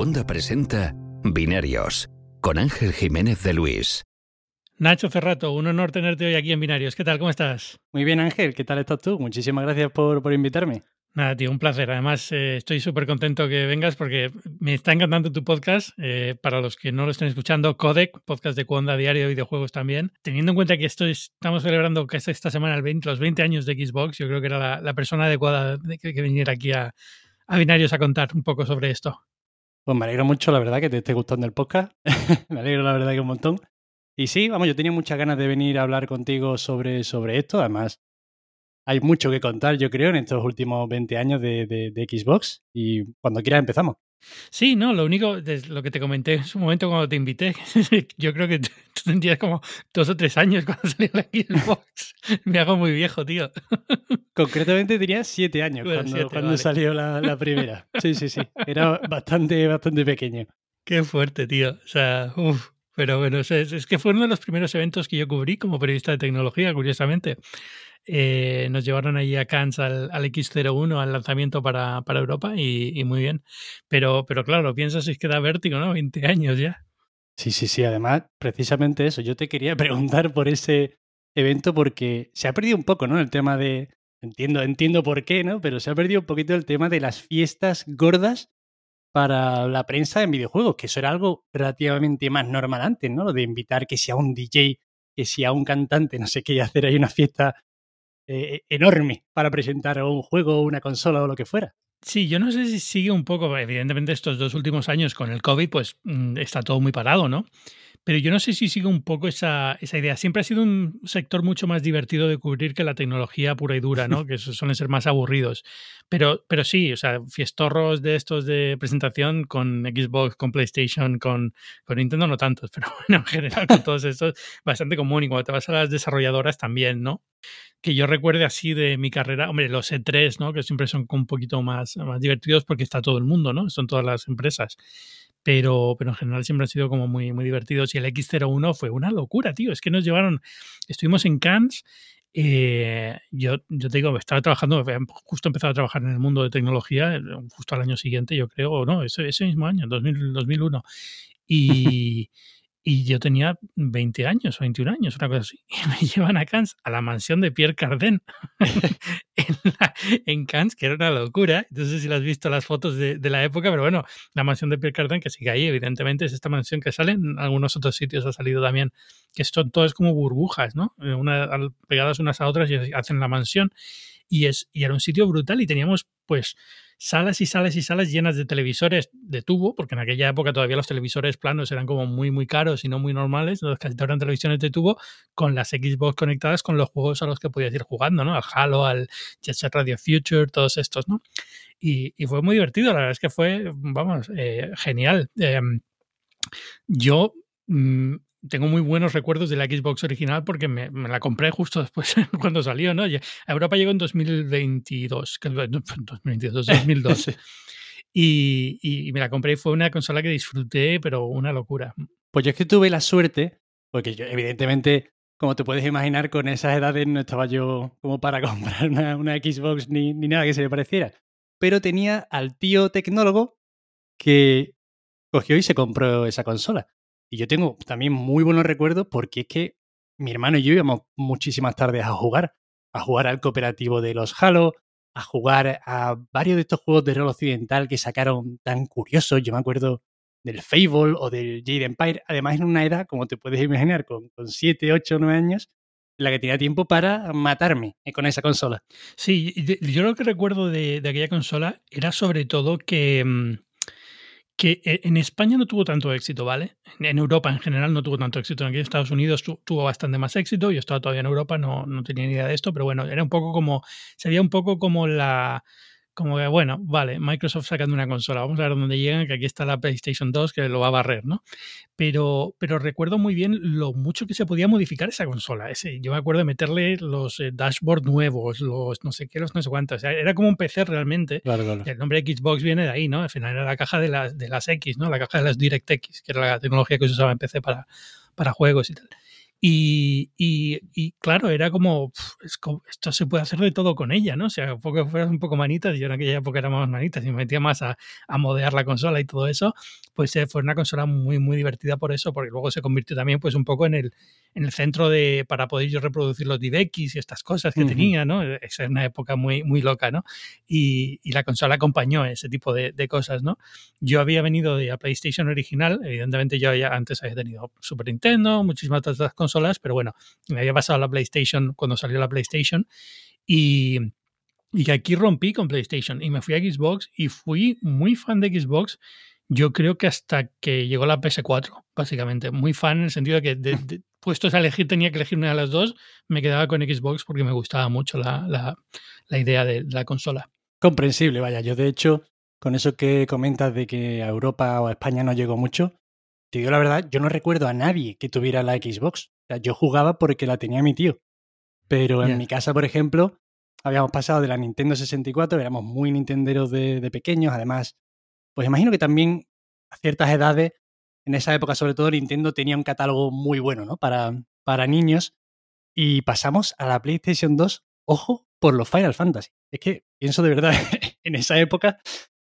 segunda presenta Binarios con Ángel Jiménez de Luis. Nacho Ferrato, un honor tenerte hoy aquí en Binarios. ¿Qué tal? ¿Cómo estás? Muy bien, Ángel. ¿Qué tal estás tú? Muchísimas gracias por, por invitarme. Nada, tío, un placer. Además, eh, estoy súper contento que vengas porque me está encantando tu podcast. Eh, para los que no lo estén escuchando, Codec, podcast de Cuonda Diario de videojuegos también. Teniendo en cuenta que esto estamos celebrando que esta semana el 20, los 20 años de Xbox, yo creo que era la, persona adecuada de que, que, viniera aquí a, a Binarios a contar un poco sobre esto. Pues me alegro mucho, la verdad, que te esté gustando el podcast. me alegro, la verdad, que un montón. Y sí, vamos, yo tenía muchas ganas de venir a hablar contigo sobre, sobre esto. Además, hay mucho que contar, yo creo, en estos últimos 20 años de, de, Xbox. Y cuando quieras empezamos. Sí, no, lo único, lo que te comenté en su momento cuando te invité, yo creo que tú tendrías como dos o tres años cuando salió la Xbox. Me hago muy viejo, tío. Concretamente diría siete años cuando, cuando salió la, la, primera. Sí, sí, sí. Era bastante, bastante pequeño. Qué fuerte, tío. O sea, uff. Pero bueno, es, es, que fue uno de los primeros eventos que yo cubrí como periodista de tecnología, curiosamente. Eh, nos llevaron allí a Cannes al, X01, al lanzamiento para, para Europa, y, muy bien. Pero, pero claro, piensas es que da vértigo, ¿no? 20 años ya. Sí, sí, sí. Además, precisamente eso. Yo te quería preguntar por ese evento porque se ha perdido un poco, ¿no? El tema de. Entiendo, entiendo por qué, ¿no? Pero se ha perdido un poquito el tema de las fiestas gordas para la prensa en videojuegos, que eso era algo relativamente más normal antes, ¿no? Lo de invitar que sea un DJ, que sea un cantante, no sé qué, y hacer ahí una fiesta eh, enorme para presentar un juego, una consola o lo que fuera. Sí, yo no sé si sigue un poco, evidentemente estos dos últimos años con el COVID, pues mm, está todo muy parado, ¿no? Pero yo no sé si sigue un poco esa, esa, idea. Siempre ha sido un sector mucho más divertido de cubrir que la tecnología pura y dura, ¿no? que suelen ser más aburridos. Pero, pero sí, o sea, fiestorros de estos de presentación con Xbox, con PlayStation, con, con Nintendo no tantos, pero bueno, en general con todos estos bastante común. Y cuando te vas a las desarrolladoras también, ¿no? Que yo recuerde así de mi carrera, hombre, los E3, ¿no? Que siempre son un poquito más, más divertidos porque está todo el mundo, ¿no? Son todas las empresas pero, pero en general siempre han sido como muy, muy divertidos. Y el X01 fue una locura, tío. Es que nos llevaron, estuvimos en Cannes. Eh, yo, yo te digo, estaba trabajando, justo empezado a trabajar en el mundo de tecnología, eh, justo al año siguiente, yo creo, o no, ese, ese mismo año, 2000, 2001. Y, y yo tenía 20 años o 21 años, una cosa así. Y me llevan a Cannes, a la mansión de Pierre Cardin en, en, Cannes, que era una locura. No sé si lo has visto las fotos de, de, la época, pero bueno, la mansión de Pierre Cardin, que sigue ahí, evidentemente, es esta mansión que sale en algunos otros sitios, ha salido también, que esto todo es como burbujas, ¿no? Eh, pegadas unas a otras y hacen la mansión. Y, es, y era un sitio brutal y teníamos, pues, salas y salas y salas llenas de televisores de tubo, porque en aquella época todavía los televisores planos eran como muy, muy caros y no muy normales, entonces casi todas eran televisiones de tubo con las Xbox conectadas con los juegos a los que podías ir jugando, ¿no? Al Halo, al Jet Set Radio Future, todos estos, ¿no? Y, fue muy divertido, la verdad es que fue, vamos, eh, genial. Eh, yo mm, tengo muy buenos recuerdos de la Xbox original porque me, me la compré justo después cuando salió, ¿no? A Europa llegó en 2022, 2022 2012. y, y, me la compré y fue una consola que disfruté, pero una locura. Pues yo es que tuve la suerte, porque yo evidentemente, como te puedes imaginar, con esas edades no estaba yo como para comprar una, una Xbox ni, ni nada que se le pareciera. Pero tenía al tío tecnólogo que cogió y se compró esa consola. Y yo tengo también muy buenos recuerdos porque es que mi hermano y yo íbamos muchísimas tardes a jugar, a jugar al cooperativo de los Halo, a jugar a varios de estos juegos de rol occidental que sacaron tan curiosos. Yo me acuerdo del Fable o del Jade Empire, además en una edad, como te puedes imaginar, con, con 7, 8, 9 años, en la que tenía tiempo para matarme eh, con esa consola. Sí, yo lo que recuerdo de, de aquella consola era sobre todo que mm, que eh, en España no tuvo tanto éxito, ¿vale? En Europa en general no tuvo tanto éxito. En Estados Unidos tuvo bastante más éxito. Yo estaba todavía en Europa, no, no tenía ni idea de esto, pero bueno, era un poco como, sería un poco como la, como que, bueno, vale, Microsoft sacando una consola, vamos a ver dónde llegan, que aquí está la PlayStation 2 que lo va a barrer, ¿no? Pero, pero recuerdo muy bien lo mucho que se podía modificar esa consola. Ese, yo me acuerdo de meterle los eh, dashboard nuevos, los no sé qué, los no sé cuántos. era como un PC realmente. El nombre Xbox viene de ahí, ¿no? Al final era la caja de las, de las X, ¿no? La caja de las DirectX, que era la tecnología que se usaba en PC para, para juegos y tal. Y, y, claro, era como, esto se puede hacer de todo con ella, ¿no? O sea, porque fueras un poco manitas, yo en aquella época era más manitas y me metía más a, a modear la consola y todo eso, pues eh, fue una consola muy, muy divertida por eso, porque luego se convirtió también pues un poco en el, en el centro de, para poder yo reproducir los DivX y estas cosas que tenía, ¿no? Esa es una época muy, muy loca, ¿no? Y, y la consola acompañó ese tipo de, de, cosas, ¿no? Yo había venido de la PlayStation original, evidentemente yo ya antes había tenido Super Nintendo, muchísimas otras cosas pero bueno, me había pasado la PlayStation cuando salió la PlayStation y, y aquí rompí con PlayStation y me fui a Xbox y fui muy fan de Xbox. Yo creo que hasta que llegó la PS4, básicamente. Muy fan en el sentido de que de, puestos a elegir, tenía que elegir una de las dos, me quedaba con Xbox porque me gustaba mucho la, la, idea de la consola. Comprensible, vaya. Yo, de hecho, con eso que comentas de que a Europa o a España no llegó mucho, te digo la verdad, yo no recuerdo a nadie que tuviera la Xbox. Sea, yo jugaba porque la tenía mi tío. Pero en mi casa, por ejemplo, habíamos pasado de la Nintendo 64, éramos muy nintenderos de, de, pequeños. Además, pues imagino que también a ciertas edades, en esa época sobre todo, Nintendo tenía un catálogo muy bueno, ¿no? Para, para niños. Y pasamos a la PlayStation 2, ojo, por los Final Fantasy. Es que pienso de verdad, en esa época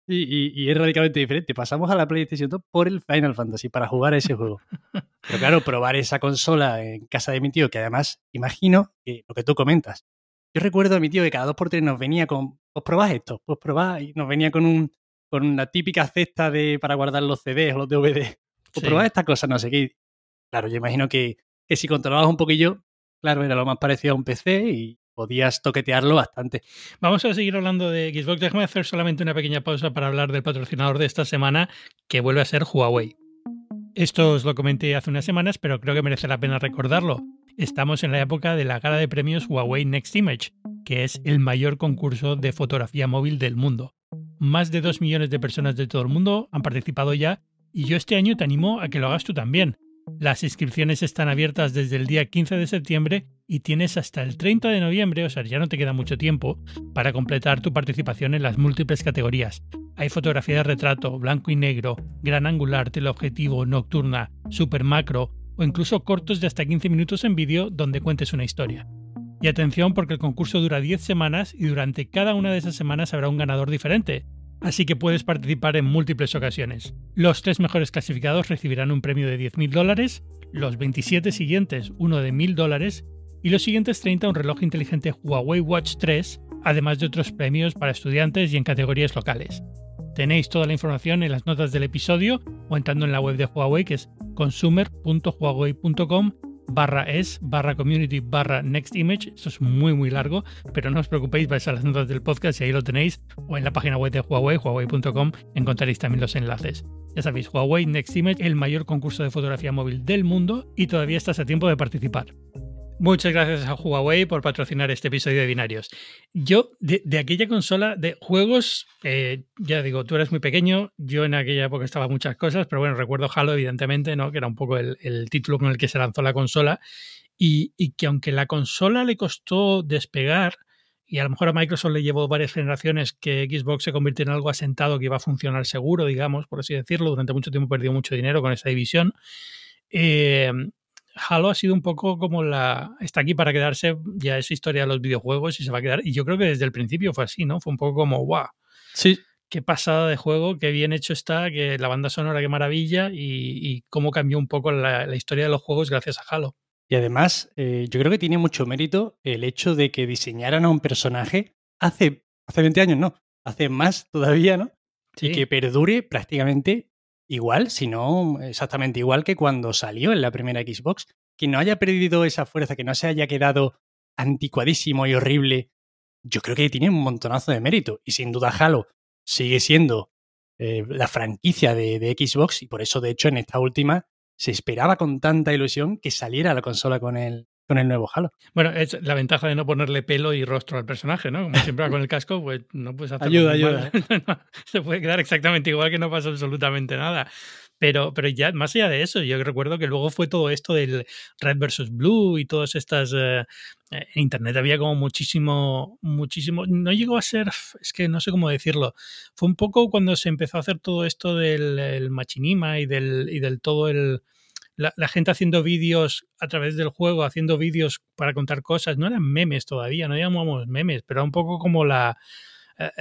y, es radicalmente diferente. Pasamos a la PlayStation 2 por el Final Fantasy para jugar a ese juego. Pero claro, probar esa consola en casa de mi tío, que además imagino que lo que tú comentas. Yo recuerdo a mi tío que cada dos por tres nos venía con, pues probad esto, pues probad, y nos venía con un con una típica cesta de para guardar los CDs o los DVD. Pues probad esta cosa, no sé qué. Claro, yo imagino que, que si controlabas un poquillo, claro, era lo más parecido a un PC y, podías toquetearlo bastante. Vamos a seguir hablando de Xbox. Déjame hacer solamente una pequeña pausa para hablar del patrocinador de esta semana, que vuelve a ser Huawei. Esto os lo comenté hace unas semanas, pero creo que merece la pena recordarlo. Estamos en la época de la gala de premios Huawei Next Image, que es el mayor concurso de fotografía móvil del mundo. Más de 2 millones de personas de todo el mundo han participado ya y yo este año te animo a que lo hagas tú también. Las inscripciones están abiertas desde el día 15 de septiembre y tienes hasta el 30 de noviembre, o sea, ya no te queda mucho tiempo, para completar tu participación en las múltiples categorías. Hay fotografía de retrato, blanco y negro, gran angular, teleobjetivo, nocturna, super macro o incluso cortos de hasta 15 minutos en vídeo donde cuentes una historia. Y atención porque el concurso dura 10 semanas y durante cada una de esas semanas habrá un ganador diferente, así que puedes participar en múltiples ocasiones. Los tres mejores clasificados recibirán un premio de 10.000 dólares, los 27 siguientes uno de 1.000 dólares y los siguientes 30 un reloj inteligente Huawei Watch 3, además de otros premios para estudiantes y en categorías locales. Tenéis toda la información en las notas del episodio o entrando en la web de Huawei que es consumer.huawei.com barra es barra community barra next image. Esto es muy muy largo, pero no os preocupéis, vais a las notas del podcast y ahí lo tenéis, o en la página web de Huawei, huawei.com, encontraréis también los enlaces. Ya sabéis, Huawei Next Image, el mayor concurso de fotografía móvil del mundo y todavía estás a tiempo de participar. Muchas gracias a Huawei por patrocinar este episodio de Binarios. Yo, de, aquella consola de juegos, eh, ya digo, tú eres muy pequeño, yo en aquella época estaba muchas cosas, pero bueno, recuerdo Halo, evidentemente, ¿no? que era un poco el, título con el que se lanzó la consola, y, que aunque la consola le costó despegar, y a lo mejor a Microsoft le llevó varias generaciones que Xbox se convirtió en algo asentado que iba a funcionar seguro, digamos, por así decirlo, durante mucho tiempo perdió mucho dinero con esa división. Eh, Halo ha sido un poco como la. Está aquí para quedarse, ya es historia de los videojuegos y se va a quedar. Y yo creo que desde el principio fue así, ¿no? Fue un poco como, ¡guau! Sí. Qué pasada de juego, qué bien hecho está, que la banda sonora, qué maravilla y, cómo cambió un poco la, historia de los juegos gracias a Halo. Y además, eh, yo creo que tiene mucho mérito el hecho de que diseñaran a un personaje hace, hace 20 años, no, hace más todavía, ¿no? Y que perdure prácticamente igual, si no exactamente igual que cuando salió en la primera Xbox. Que no haya perdido esa fuerza, que no se haya quedado anticuadísimo y horrible, yo creo que tiene un montonazo de mérito. Y sin duda Halo sigue siendo eh, la franquicia de, de, Xbox y por eso de hecho en esta última se esperaba con tanta ilusión que saliera la consola con el, con el nuevo Halo. Bueno, es la ventaja de no ponerle pelo y rostro al personaje, ¿no? Como siempre con el casco, pues no puedes hacer Ayuda, ayuda. Se puede quedar exactamente igual que no pasa absolutamente nada. Pero, pero ya más allá de eso, yo recuerdo que luego fue todo esto del Red versus Blue y todas estas... Eh, en Internet había como muchísimo, muchísimo... No llegó a ser, es que no sé cómo decirlo. Fue un poco cuando se empezó a hacer todo esto del machinima y del, y del todo el la, gente haciendo vídeos a través del juego, haciendo vídeos para contar cosas, no eran memes todavía, no llamamos memes, pero era un poco como la, eh,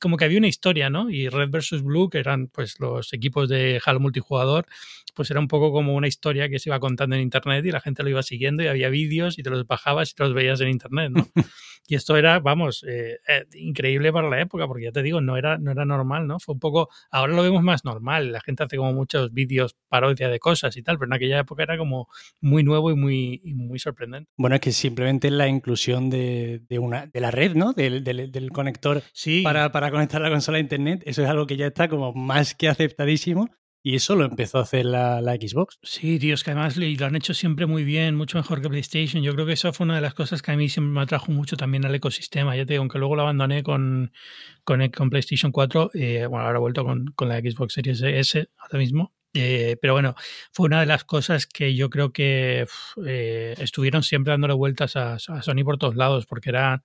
como que había una historia, ¿no? Y Red versus Blue, que eran pues los equipos de Halo multijugador, pues era un poco como una historia que se iba contando en internet y la gente lo iba siguiendo y había vídeos y te los bajabas y te los veías en internet, ¿no? y esto era, vamos, eh, eh, increíble para la época, porque ya te digo, no era, no era normal, ¿no? Fue un poco, ahora lo vemos más normal, la gente hace como muchos vídeos parodia de cosas y tal, pero en aquella época era como muy nuevo y muy, muy sorprendente. Bueno, es que simplemente la inclusión de, una, de la red, ¿no? Del, del, conector sí. para, para conectar la consola a internet, eso es algo que ya está como más que aceptadísimo y eso lo empezó a hacer la, Xbox. Sí, es que además lo han hecho siempre muy bien, mucho mejor que PlayStation. Yo creo que eso fue una de las cosas que a mí siempre me atrajo mucho también al ecosistema. Ya te digo, aunque luego lo abandoné con, con, con PlayStation 4, eh, bueno, ahora he vuelto con, con, la Xbox Series S ahora mismo. Eh, pero bueno, fue una de las cosas que yo creo que eh, estuvieron siempre dándole vueltas a, Sony por todos lados, porque era,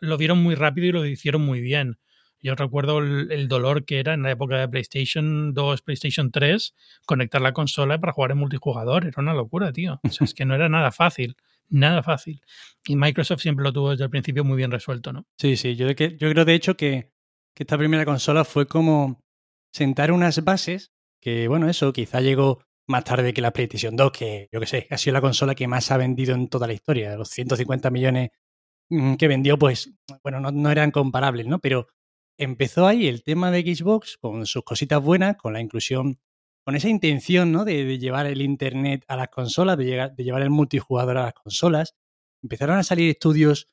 lo, vieron muy rápido y lo hicieron muy bien. Yo recuerdo el, dolor que era en la época de PlayStation 2, PlayStation 3, conectar la consola para jugar en multijugador. Era una locura, tío. O sea, es que no era nada fácil. Nada fácil. Y Microsoft siempre lo tuvo desde el principio muy bien resuelto, ¿no? Sí, sí. Yo, yo creo, de hecho, que, que esta primera consola fue como sentar unas bases que, bueno, eso quizá llegó más tarde que la PlayStation 2, que yo que sé, ha sido la consola que más ha vendido en toda la historia. Los 150 millones que vendió, pues, bueno, no, no eran comparables, ¿no? Pero empezó ahí el tema de Xbox con sus cositas buenas, con la inclusión, con esa intención ¿no? de, llevar el Internet a las consolas, de, de llevar el multijugador a las consolas. Empezaron a salir estudios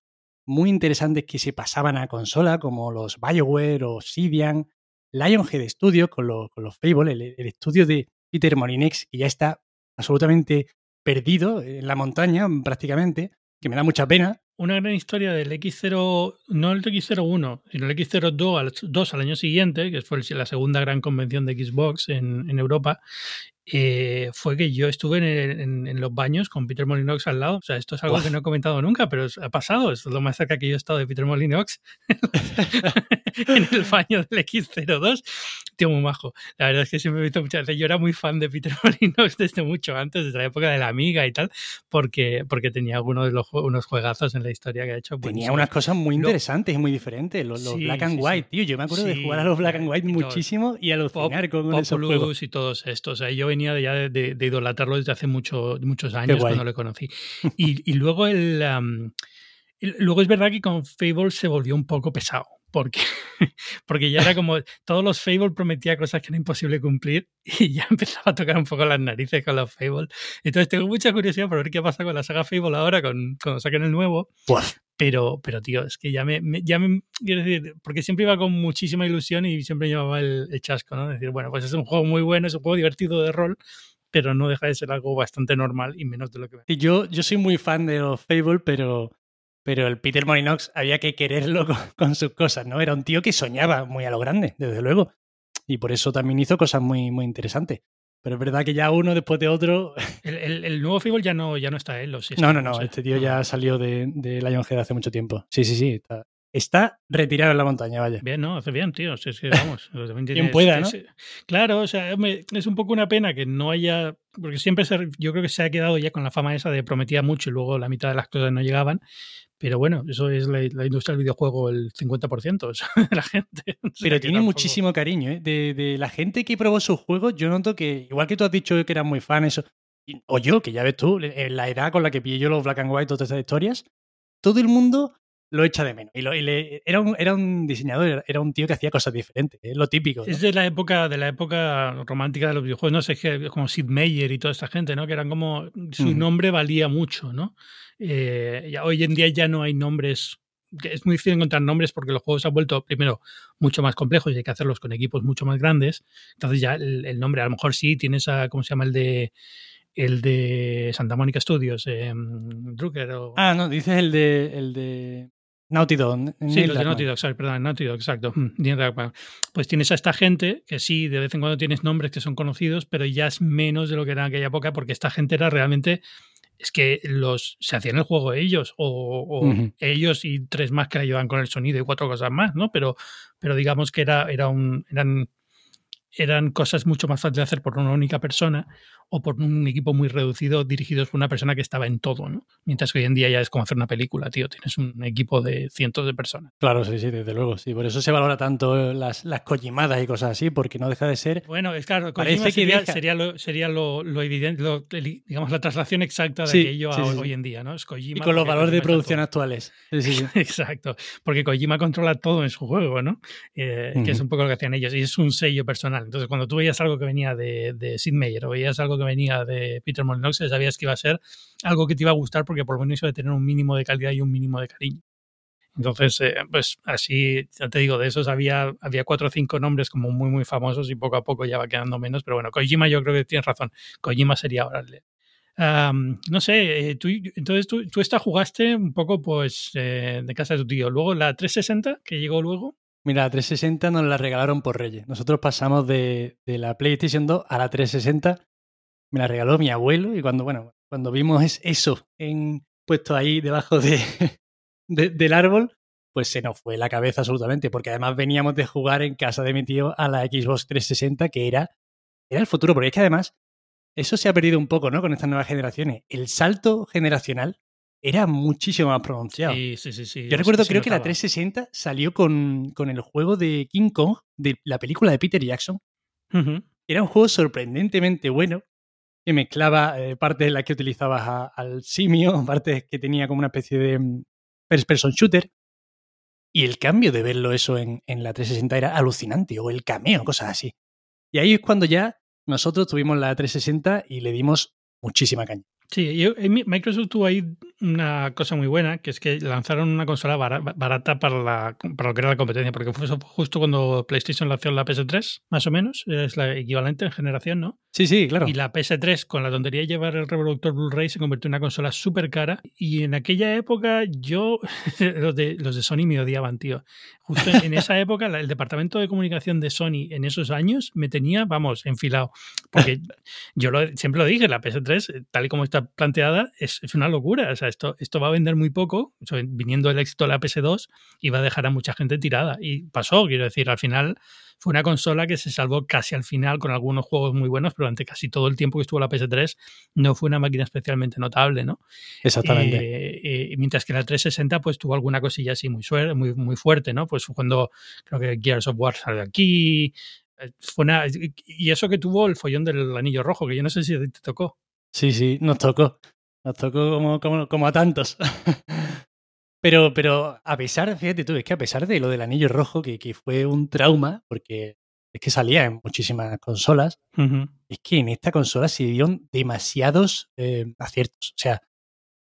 muy interesantes que se pasaban a consola, como los BioWare o Obsidian, Lionhead Studios con, con los Fable, el, el, estudio de Peter Molinex, que ya está absolutamente perdido en la montaña prácticamente, que me da mucha pena, una gran historia del X0, no el X01, sino el X02 al, 2 al año siguiente, que fue la segunda gran convención de Xbox en, en Europa, eh, fue que yo estuve en, los baños con Peter Molinox al lado. O sea, esto es algo que no he comentado nunca, pero ha pasado. es lo más cerca que yo he estado de Peter Molinox en el baño del X02. Tío, muy majo. La verdad es que siempre he visto muchas veces. Yo era muy fan de Peter Molinox desde mucho antes, desde la época de la Amiga y tal, porque, porque tenía algunos de los unos juegazos en la historia que ha hecho. Tenía unas cosas muy interesantes y muy diferentes. Los, Black and White, tío. Yo me acuerdo de jugar a los Black and White muchísimo y alucinar con, con esos juegos. y todos estos. O sea, yo venía ya de, idolatrarlo desde hace mucho, muchos años cuando lo conocí. Y, luego el, luego es verdad que con Fable se volvió un poco pesado. Porque, porque ya era como todos los Fable prometía cosas que era imposible cumplir y ya empezaba a tocar un poco las narices con los Fable. Entonces tengo mucha curiosidad por ver qué pasa con la saga Fable ahora con, cuando saquen el nuevo. Pero, pero tío, es que ya me, ya me, quiero decir, porque siempre iba con muchísima ilusión y siempre llevaba el, chasco, ¿no? decir, bueno, pues es un juego muy bueno, es un juego divertido de rol, pero no deja de ser algo bastante normal y menos de lo que y yo, yo soy muy fan de los Fable, pero, pero el Peter Molinox había que quererlo con, sus cosas, ¿no? Era un tío que soñaba muy a lo grande, desde luego. Y por eso también hizo cosas muy, muy interesantes. Pero es verdad que ya uno después de otro. El, nuevo Fable ya no, ya no está él, No, no, no. este tío ya salió de, de Lionhead hace mucho tiempo. Sí, sí, sí. Está, está retirado en la montaña, vaya. Bien, no, hace bien, tío. es que, vamos, Quien pueda, ¿no? claro, o sea, es un poco una pena que no haya. Porque siempre se, yo creo que se ha quedado ya con la fama esa de prometía mucho y luego la mitad de las cosas no llegaban. Pero bueno, eso es la, industria del videojuego, el 50% de la gente. Pero tiene muchísimo cariño, ¿eh? De, la gente que probó sus juegos, yo noto que, igual que tú has dicho que eras muy fan, eso, o yo, que ya ves tú, en la edad con la que pillé yo los Black and White, todas estas historias, todo el mundo lo echa de menos. Y, era, un, era un diseñador, era un tío que hacía cosas diferentes, es lo típico. Es de la época, de la época romántica de los videojuegos, no sé, como Sid Meier y toda esta gente, ¿no? Que eran como. Su nombre valía mucho, ¿no? Eh, hoy en día ya no hay nombres. Es muy difícil encontrar nombres porque los juegos se han vuelto, primero, mucho más complejos y hay que hacerlos con equipos mucho más grandes. Entonces ya el, nombre, a lo mejor sí, tienes a, ¿cómo se llama? El de el de Santa Mónica Studios, eh, Drucker o... Ah, no, dices el de, el de Naughty Dog. Sí, los de Naughty Dog, perdón, Naughty Dog, exacto. Pues tienes a esta gente que sí, de vez en cuando tienes nombres que son conocidos, pero ya es menos de lo que era en aquella época porque esta gente era realmente es que los se hacían el juego ellos o, ellos y tres más que la llevan con el sonido y cuatro cosas más, ¿no? Pero, pero digamos que era, era un, eran, eran cosas mucho más fáciles de hacer por una única persona. o por un equipo muy reducido dirigidos por una persona que estaba en todo, ¿no? Mientras que hoy en día ya es como hacer una película, tío. Tienes un equipo de cientos de personas. Claro, sí, sí, desde luego. Sí, por eso se valora tanto las, las y cosas así, porque no deja de ser. Bueno, es claro, Kojima sería, sería, lo, sería lo, evidente, digamos, la traslación exacta de aquello a hoy en día, ¿no? Es Kojima y con los valores de producción actuales. Exacto, porque Kojima controla todo en su juego, ¿no? Eh, que es un poco lo que hacían ellos, y es un sello personal. Entonces, cuando tú veías algo que venía de, de Sid Meier o veías algo que venía de Peter Molyneux, sabías que iba a ser algo que te iba a gustar porque por lo menos iba a tener un mínimo de calidad y un mínimo de cariño. Entonces, eh, pues así, ya te digo, de esos había, había cuatro o cinco nombres como muy, muy famosos y poco a poco ya va quedando menos. Pero bueno, Kojima yo creo que tienes razón. Kojima sería ahora el no sé, eh, tú, entonces tú, tú esta jugaste un poco pues eh, de casa de tu tío. Luego la 360, que llegó luego. Mira, la 360 nos la regalaron por Reyes. Nosotros pasamos de, de la PlayStation 2 a la 360 me la regaló mi abuelo y cuando, bueno, cuando vimos eso en, puesto ahí debajo de, del árbol, pues se nos fue la cabeza absolutamente, porque además veníamos de jugar en casa de mi tío a la Xbox 360, que era, era el futuro, porque es que además eso se ha perdido un poco, ¿no? Con estas nuevas generaciones. El salto generacional era muchísimo más pronunciado. Sí, sí, sí. sí. Yo recuerdo, creo que la 360 salió con, con, el juego de King Kong, de la película de Peter Jackson. Era un juego sorprendentemente bueno, que mezclaba eh, partes en las que utilizabas al simio, partes que tenía como una especie de mm, first person shooter. Y el cambio de verlo eso en, en la 360 era alucinante, o el cameo, cosas así. Y ahí es cuando ya nosotros tuvimos la 360 y le dimos muchísima caña. Sí, Microsoft tuvo ahí una cosa muy buena, que es que lanzaron una consola barata para, la, para lo que era la competencia, porque fue justo cuando PlayStation lanzó la PS3, más o menos, es la equivalente en generación, ¿no? Sí, sí, claro. Y la PS3, con la tontería de llevar el reproductor Blu-ray, se convirtió en una consola súper cara. Y en aquella época yo, los de, los de Sony me odiaban, tío. Justo en esa época, el departamento de comunicación de Sony en esos años me tenía, vamos, enfilado. Porque yo siempre lo dije, la PS3, tal y como está planteada, es, es una locura. O sea, esto, esto va a vender muy poco, viniendo el éxito de la PS2, y va a dejar a mucha gente tirada. Y pasó, quiero decir, al final fue una consola que se salvó casi al final con algunos juegos muy buenos, pero durante casi todo el tiempo que estuvo la PS3 no fue una máquina especialmente notable, ¿no? Exactamente. Eh, eh, mientras que la 360 pues tuvo alguna cosilla así muy, muy, muy fuerte, ¿no? Pues cuando creo que Gears of War salió aquí, eh, fue una, y eso que tuvo el follón del anillo rojo, que yo no sé si te tocó. Sí, sí, nos tocó. Nos tocó como, como, como a tantos. Pero, pero a pesar, fíjate tú, es que a pesar de lo del anillo rojo, que, que fue un trauma, porque es que salía en muchísimas consolas, es que en esta consola se dieron demasiados eh, aciertos. O sea,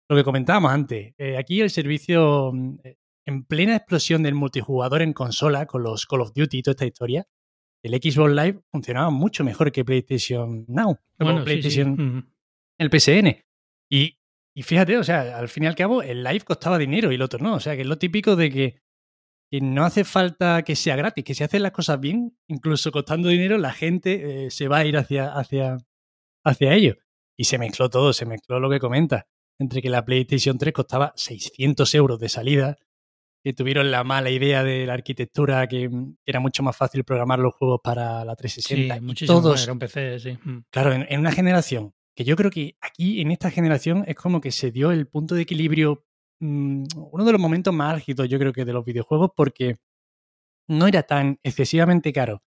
lo que comentábamos antes, eh, aquí el servicio, mm, eh, en plena explosión del multijugador en consola, con los Call of Duty y toda esta historia, el Xbox Live funcionaba mucho mejor que PlayStation Now, bueno, PlayStation, el PSN. Y y fíjate, o sea, al fin y al cabo, el live costaba dinero y el otro no. O sea, que es lo típico de que, no hace falta que sea gratis, que si hacen las cosas bien, incluso costando dinero, la gente eh, se va a ir hacia, hacia, hacia ello. Y se mezcló todo, se mezcló lo que comenta. Entre que la PlayStation 3 costaba 600 euros de salida, que tuvieron la mala idea de la arquitectura, que era mucho más fácil programar los juegos para la 360. Sí, muchísimo todos, era un PC, sí. Mm. Claro, en, una generación que yo creo que aquí en esta generación es como que se dio el punto de equilibrio, mm, uno de los momentos más álgidos yo creo que de los videojuegos porque no era tan excesivamente caro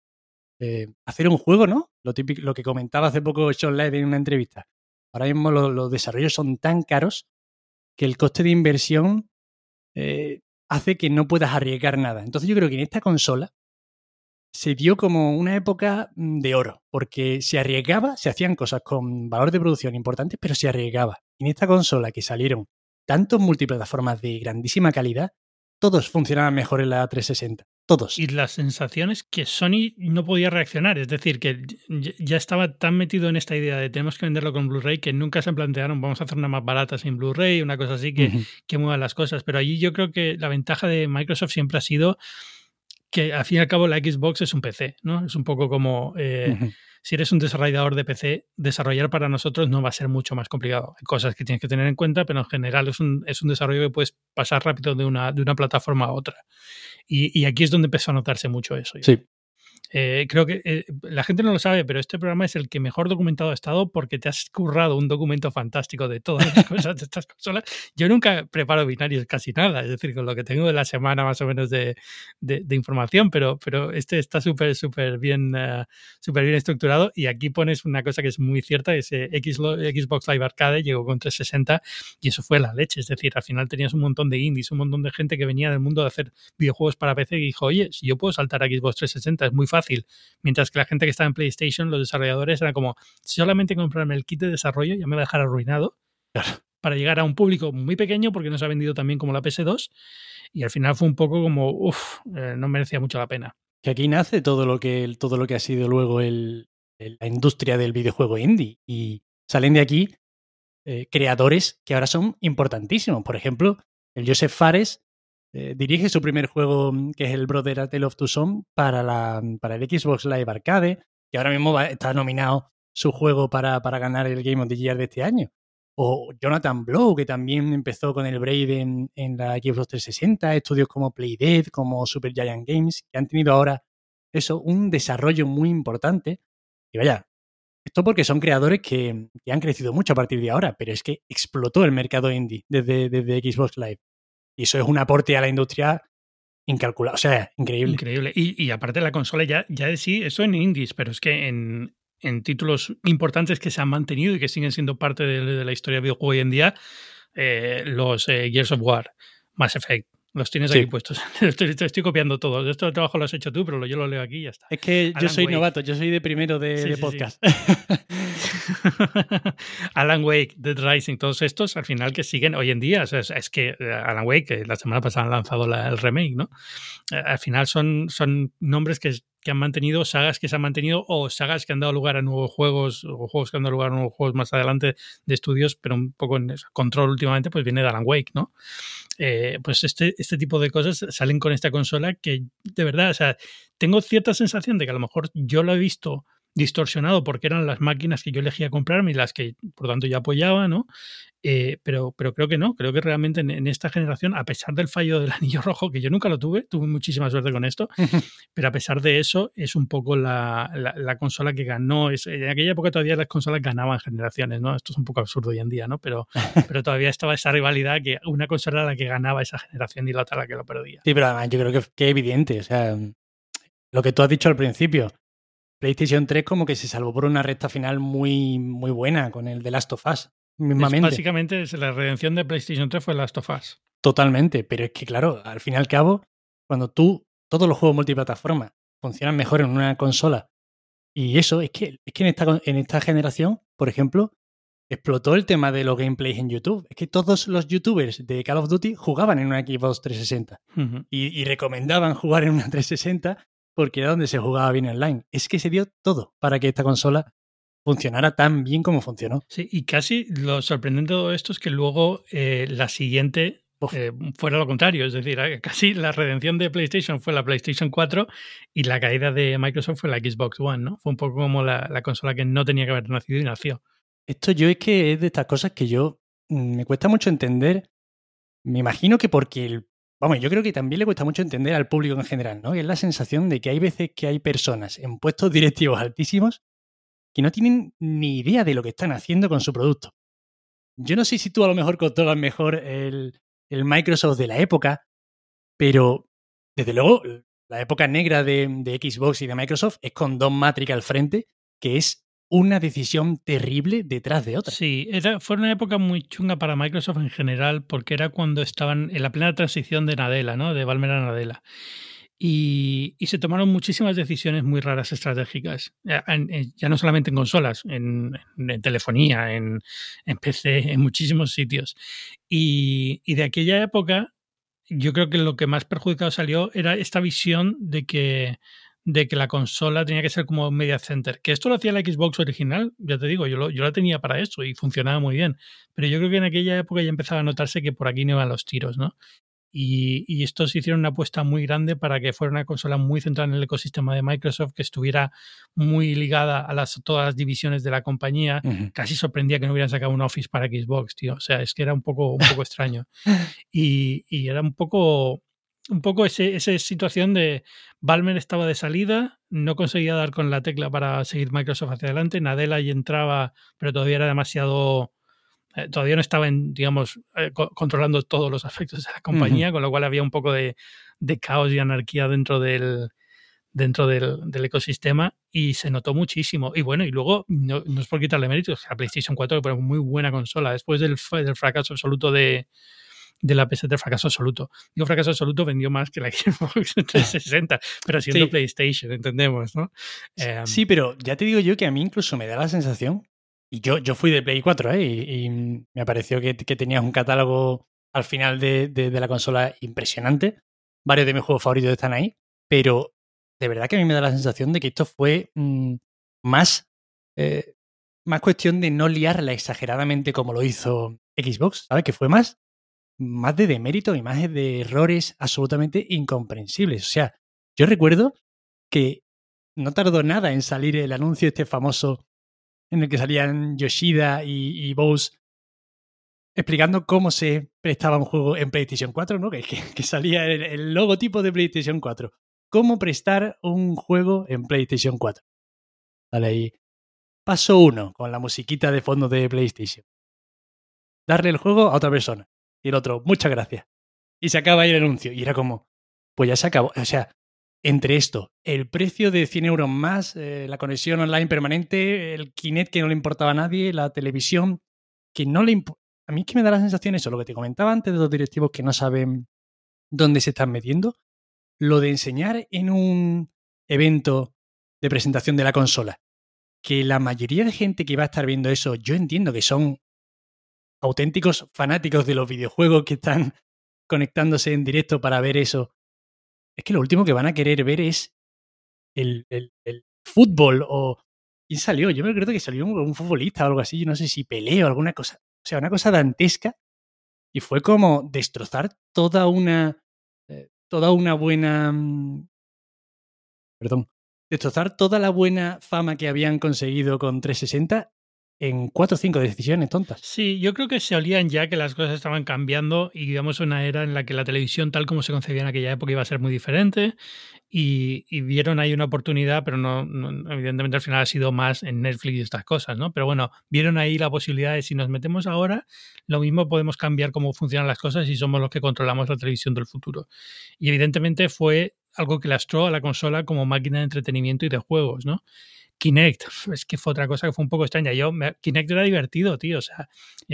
eh, hacer un juego, ¿no? Lo, típico, lo que comentaba hace poco Sean Light en una entrevista. Ahora mismo los, desarrollos son tan caros que el coste de inversión eh, hace que no puedas arriesgar nada. Entonces yo creo que en esta consola se dio como una época mm, de oro, porque se arriesgaba, se hacían cosas con valor de producción importantes, pero se arriesgaba. En esta consola que salieron tantos multiplataformas de grandísima calidad, todos funcionaban mejor en la 360. Todos. Y la sensación es que Sony no podía reaccionar, es decir, que ya estaba tan metido en esta idea de tenemos que venderlo con Blu-ray que nunca se plantearon vamos a hacer una más barata sin Blu-ray, una cosa así que, que mueva las cosas. Pero allí yo creo que la ventaja de Microsoft siempre ha sido que al fin y al cabo la Xbox es un PC, ¿no? Es un poco como eh, si eres un desarrollador de PC, desarrollar para nosotros no va a ser mucho más complicado. Hay cosas que tienes que tener en cuenta, pero en general es un, es un desarrollo que puedes pasar rápido de una, de una plataforma a otra. Y, aquí es donde empezó a notarse mucho eso. Sí. Eh, creo que eh, la gente no lo sabe, pero este programa es el que mejor documentado ha estado porque te has currado un documento fantástico de todas las cosas de estas consolas. Yo nunca preparo binarios casi nada, es decir, con lo que tengo de la semana más o menos de, información, pero, pero este está súper, súper bien, uh, bien estructurado. Y aquí pones una cosa que es muy cierta, ese Xbox Live Arcade llegó con 360 y eso fue la leche, es decir, al final tenías un montón de indies, un montón de gente que venía del mundo de hacer videojuegos para PC y dijo, oye, si yo puedo saltar a Xbox 360 es muy fácil, mientras que la gente que estaba en PlayStation, los desarrolladores, era como, solamente comprarme el kit de desarrollo ya me va a dejar arruinado. Para llegar a un público muy pequeño, porque no se ha vendido también como la PS2, y al final fue un poco como, uff, eh, no merecía mucho la pena. Que aquí nace todo lo que, todo lo que ha sido luego el, la industria del videojuego indie. Y salen de aquí eh, creadores que ahora son importantísimos. Por ejemplo, el Joseph Fares eh, dirige su primer juego, mm, que es el Brother Tale of Two Sons, para, la, para el Xbox Live Arcade, que ahora mismo está nominado su juego para, para, ganar el Game of the Year de este año. O Jonathan Blow, que también empezó con el Braid en, la Xbox 360, estudios como Playdead, como Super Giant Games, que han tenido ahora eso, un desarrollo muy importante. Y vaya, esto porque son creadores que, han crecido mucho a partir de ahora, pero es que explotó el mercado indie desde, desde Xbox Live. Y eso es un aporte a la industria incalculable, o sea, increíble. Increíble. Y, aparte la consola ya, ya de sí, eso en indies, pero es que en, títulos importantes que se han mantenido y que siguen siendo parte de, la historia de videojuego hoy en día, eh, los eh, Gears of War, Mass Effect, los tienes aquí puestos. Estoy, estoy, copiando todo. Esto el trabajo lo has hecho tú, pero yo lo leo aquí y ya está. Es que yo soy novato, yo soy de primero de, podcast. Alan Wake, Dead Rising, todos estos al final que siguen hoy en día. es, que eh, Alan Wake, la semana pasada han lanzado el remake, ¿no? Eh, al final son, son nombres que han mantenido, sagas que se han mantenido o sagas que han dado lugar a nuevos juegos o juegos que han dado lugar a nuevos juegos más adelante de estudios, pero un poco en control últimamente, pues viene de Alan Wake, ¿no? Eh, pues este, este tipo de cosas salen con esta consola que de verdad, o sea, tengo cierta sensación de que a lo mejor yo lo he visto distorsionado porque eran las máquinas que yo elegía comprarme y las que por tanto yo apoyaba, ¿no? Eh, pero, pero creo que no, creo que realmente en, esta generación, a pesar del fallo del anillo rojo, que yo nunca lo tuve, tuve muchísima suerte con esto, pero a pesar de eso es un poco la, la, consola que ganó. Es, en aquella época todavía las consolas ganaban generaciones, ¿no? Esto es un poco absurdo hoy en día, ¿no? Pero, pero todavía estaba esa rivalidad que una consola era la que ganaba esa generación y la otra la que lo perdía. Sí, pero además yo creo que, que es evidente, o sea, lo que tú has dicho al principio, PlayStation 3 como que se salvó por una recta final muy, muy buena con el de Last of Us. Mismamente. básicamente la redención de PlayStation 3 fue Last of Us. Totalmente, pero es que claro, al fin y al cabo, cuando tú, todos los juegos multiplataforma funcionan mejor en una consola, y eso es que, es que en, esta, en esta generación, por ejemplo, explotó el tema de los gameplays en YouTube. Es que todos los youtubers de Call of Duty jugaban en una Xbox 360 y, y, recomendaban jugar en una 360 porque era donde se jugaba bien online. Es que se dio todo para que esta consola funcionara tan bien como funcionó. Sí, y casi lo sorprendente de todo esto es que luego eh, la siguiente eh, fuera lo contrario, es decir, eh, casi la redención de PlayStation fue la PlayStation 4 y la caída de Microsoft fue la Xbox One, ¿no? Fue un poco como la, la consola que no tenía que haber nacido y nació. Esto yo es que es de estas cosas que yo mm, me cuesta mucho entender. Me imagino que porque el Vamos, yo creo que también le cuesta mucho entender al público en general, ¿no? Y es la sensación de que hay veces que hay personas en puestos directivos altísimos que no tienen ni idea de lo que están haciendo con su producto. Yo no sé si tú a lo mejor controlas mejor el, el Microsoft de la época, pero desde luego la época negra de, de, Xbox y de Microsoft es con Don Matrix al frente, que es una decisión terrible detrás de otra. Sí, era, fue una época muy chunga para Microsoft en general, porque era cuando estaban en la plena transición de Nadella, ¿no? De Valmer a Nadella. Y, y, se tomaron muchísimas decisiones muy raras estratégicas, ya, no solamente en consolas, en, en telefonía, en, en, PC, en muchísimos sitios. Y, y de aquella época, yo creo que lo que más perjudicado salió era esta visión de que de que la consola tenía que ser como media center. Que esto lo hacía la Xbox original, ya te digo, yo, yo la tenía para eso y funcionaba muy bien. Pero yo creo que en aquella época ya empezaba a notarse que por aquí no iban los tiros, ¿no? Y, y estos hicieron una apuesta muy grande para que fuera una consola muy centrada en el ecosistema de Microsoft, que estuviera muy ligada a las, todas las divisiones de la compañía. Casi sorprendía que no hubieran sacado un Office para Xbox, tío. O sea, es que era un poco, un poco extraño. Y, y era un poco un poco ese, esa situación de Balmer estaba de salida, no conseguía dar con la tecla para seguir Microsoft hacia adelante, Nadella y entraba, pero todavía era demasiado eh, todavía no estaba, en, digamos, eh, controlando todos los aspectos de la compañía, con lo cual había un poco de, caos y anarquía dentro del dentro del, ecosistema y se notó muchísimo. Y bueno, y luego, no, es por quitarle méritos, la PlayStation 4 fue muy buena consola. Después del, del fracaso absoluto de, de la PS3, fracaso absoluto. Digo fracaso absoluto, vendió más que la Xbox 360, pero siendo PlayStation, entendemos, ¿no? sí, em, pero ya te digo yo que a mí incluso me da la sensación y yo, yo fui de Play 4, ¿eh? Y, me pareció que, que, tenías un catálogo al final de, de, la consola impresionante. Varios de mis juegos favoritos están ahí, pero de verdad que a mí me da la sensación de que esto fue mm, más, eh, más cuestión de no liarla exageradamente como lo hizo Xbox, ¿sabes? Que fue más, más de demérito y más de errores absolutamente incomprensibles. O sea, yo recuerdo que no tardó nada en salir el anuncio este famoso en el que salían Yoshida y, y Bose explicando cómo se prestaba un juego en PlayStation 4, ¿no? Que, salía el, logotipo de PlayStation 4. ¿Cómo prestar un juego en PlayStation 4? Vale, ahí. Paso 1, con la musiquita de fondo de PlayStation. Darle el juego a otra persona. Y el otro, muchas gracias. Y se acaba ahí el anuncio. Y era como, pues ya se acabó. O sea, entre esto, el precio de 100 euros más, eh, la conexión online permanente, el Kinect que no le importaba a nadie, la televisión que no le A mí es que me da la sensación eso, lo que te comentaba antes de los directivos que no saben dónde se están metiendo, lo de enseñar en un evento de presentación de la consola, que la mayoría de gente que va a estar viendo eso, yo entiendo que son auténticos fanáticos de los videojuegos que están conectándose en directo para ver eso es que lo último que van a querer ver es el, el, fútbol o... ¿Quién salió? Yo me acuerdo que salió un, futbolista o algo así, yo no sé si peleo o alguna cosa. O sea, una cosa dantesca. Y fue como destrozar toda una... Eh, toda una buena... Mm, perdón. Destrozar toda la buena fama que habían conseguido con 360 en cuatro o cinco decisiones tontas. Sí, yo creo que se olían ya que las cosas estaban cambiando y digamos una era en la que la televisión tal como se concebía en aquella época iba a ser muy diferente y, vieron ahí una oportunidad, pero no, evidentemente al final ha sido más en Netflix y estas cosas, ¿no? Pero bueno, vieron ahí la posibilidad de si nos metemos ahora, lo mismo podemos cambiar cómo funcionan las cosas y somos los que controlamos la televisión del futuro. Y evidentemente fue algo que lastró a la consola como máquina de entretenimiento y de juegos, ¿no? Kinect, es que fue otra cosa que fue un poco extraña. Yo, Kinect era divertido, tío. O sea,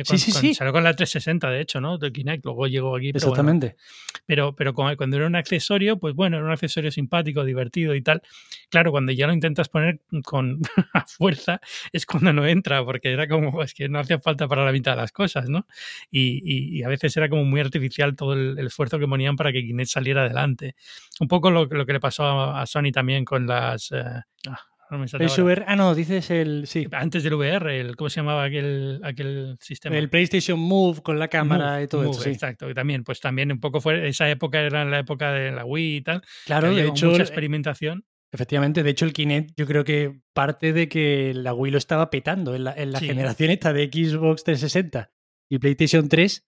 sí, sí, sí. salió con la 360, de hecho, ¿no? De Kinect, luego llegó aquí. Pero Exactamente. pero, pero cuando era un accesorio, pues bueno, era un accesorio simpático, divertido y tal. Claro, cuando ya lo intentas poner con a fuerza, es cuando no entra, porque era como, es que no hacía falta para la mitad de las cosas, ¿no? Y, a veces era como muy artificial todo el, esfuerzo que ponían para que Kinect saliera adelante. Un poco lo, lo que le pasó a, Sony también con las. Eh, ah, ah, no, dices el. Sí. Antes del VR, el, ¿cómo se llamaba aquel, aquel sistema? El PlayStation Move con la cámara y todo eso. Exacto, y también, pues también un poco fue. Esa época era la época de la Wii y tal. Claro, de hecho. Mucha experimentación. Efectivamente, de hecho, el Kinect, yo creo que parte de que la Wii lo estaba petando en la, en la generación esta de Xbox 360 y PlayStation 3.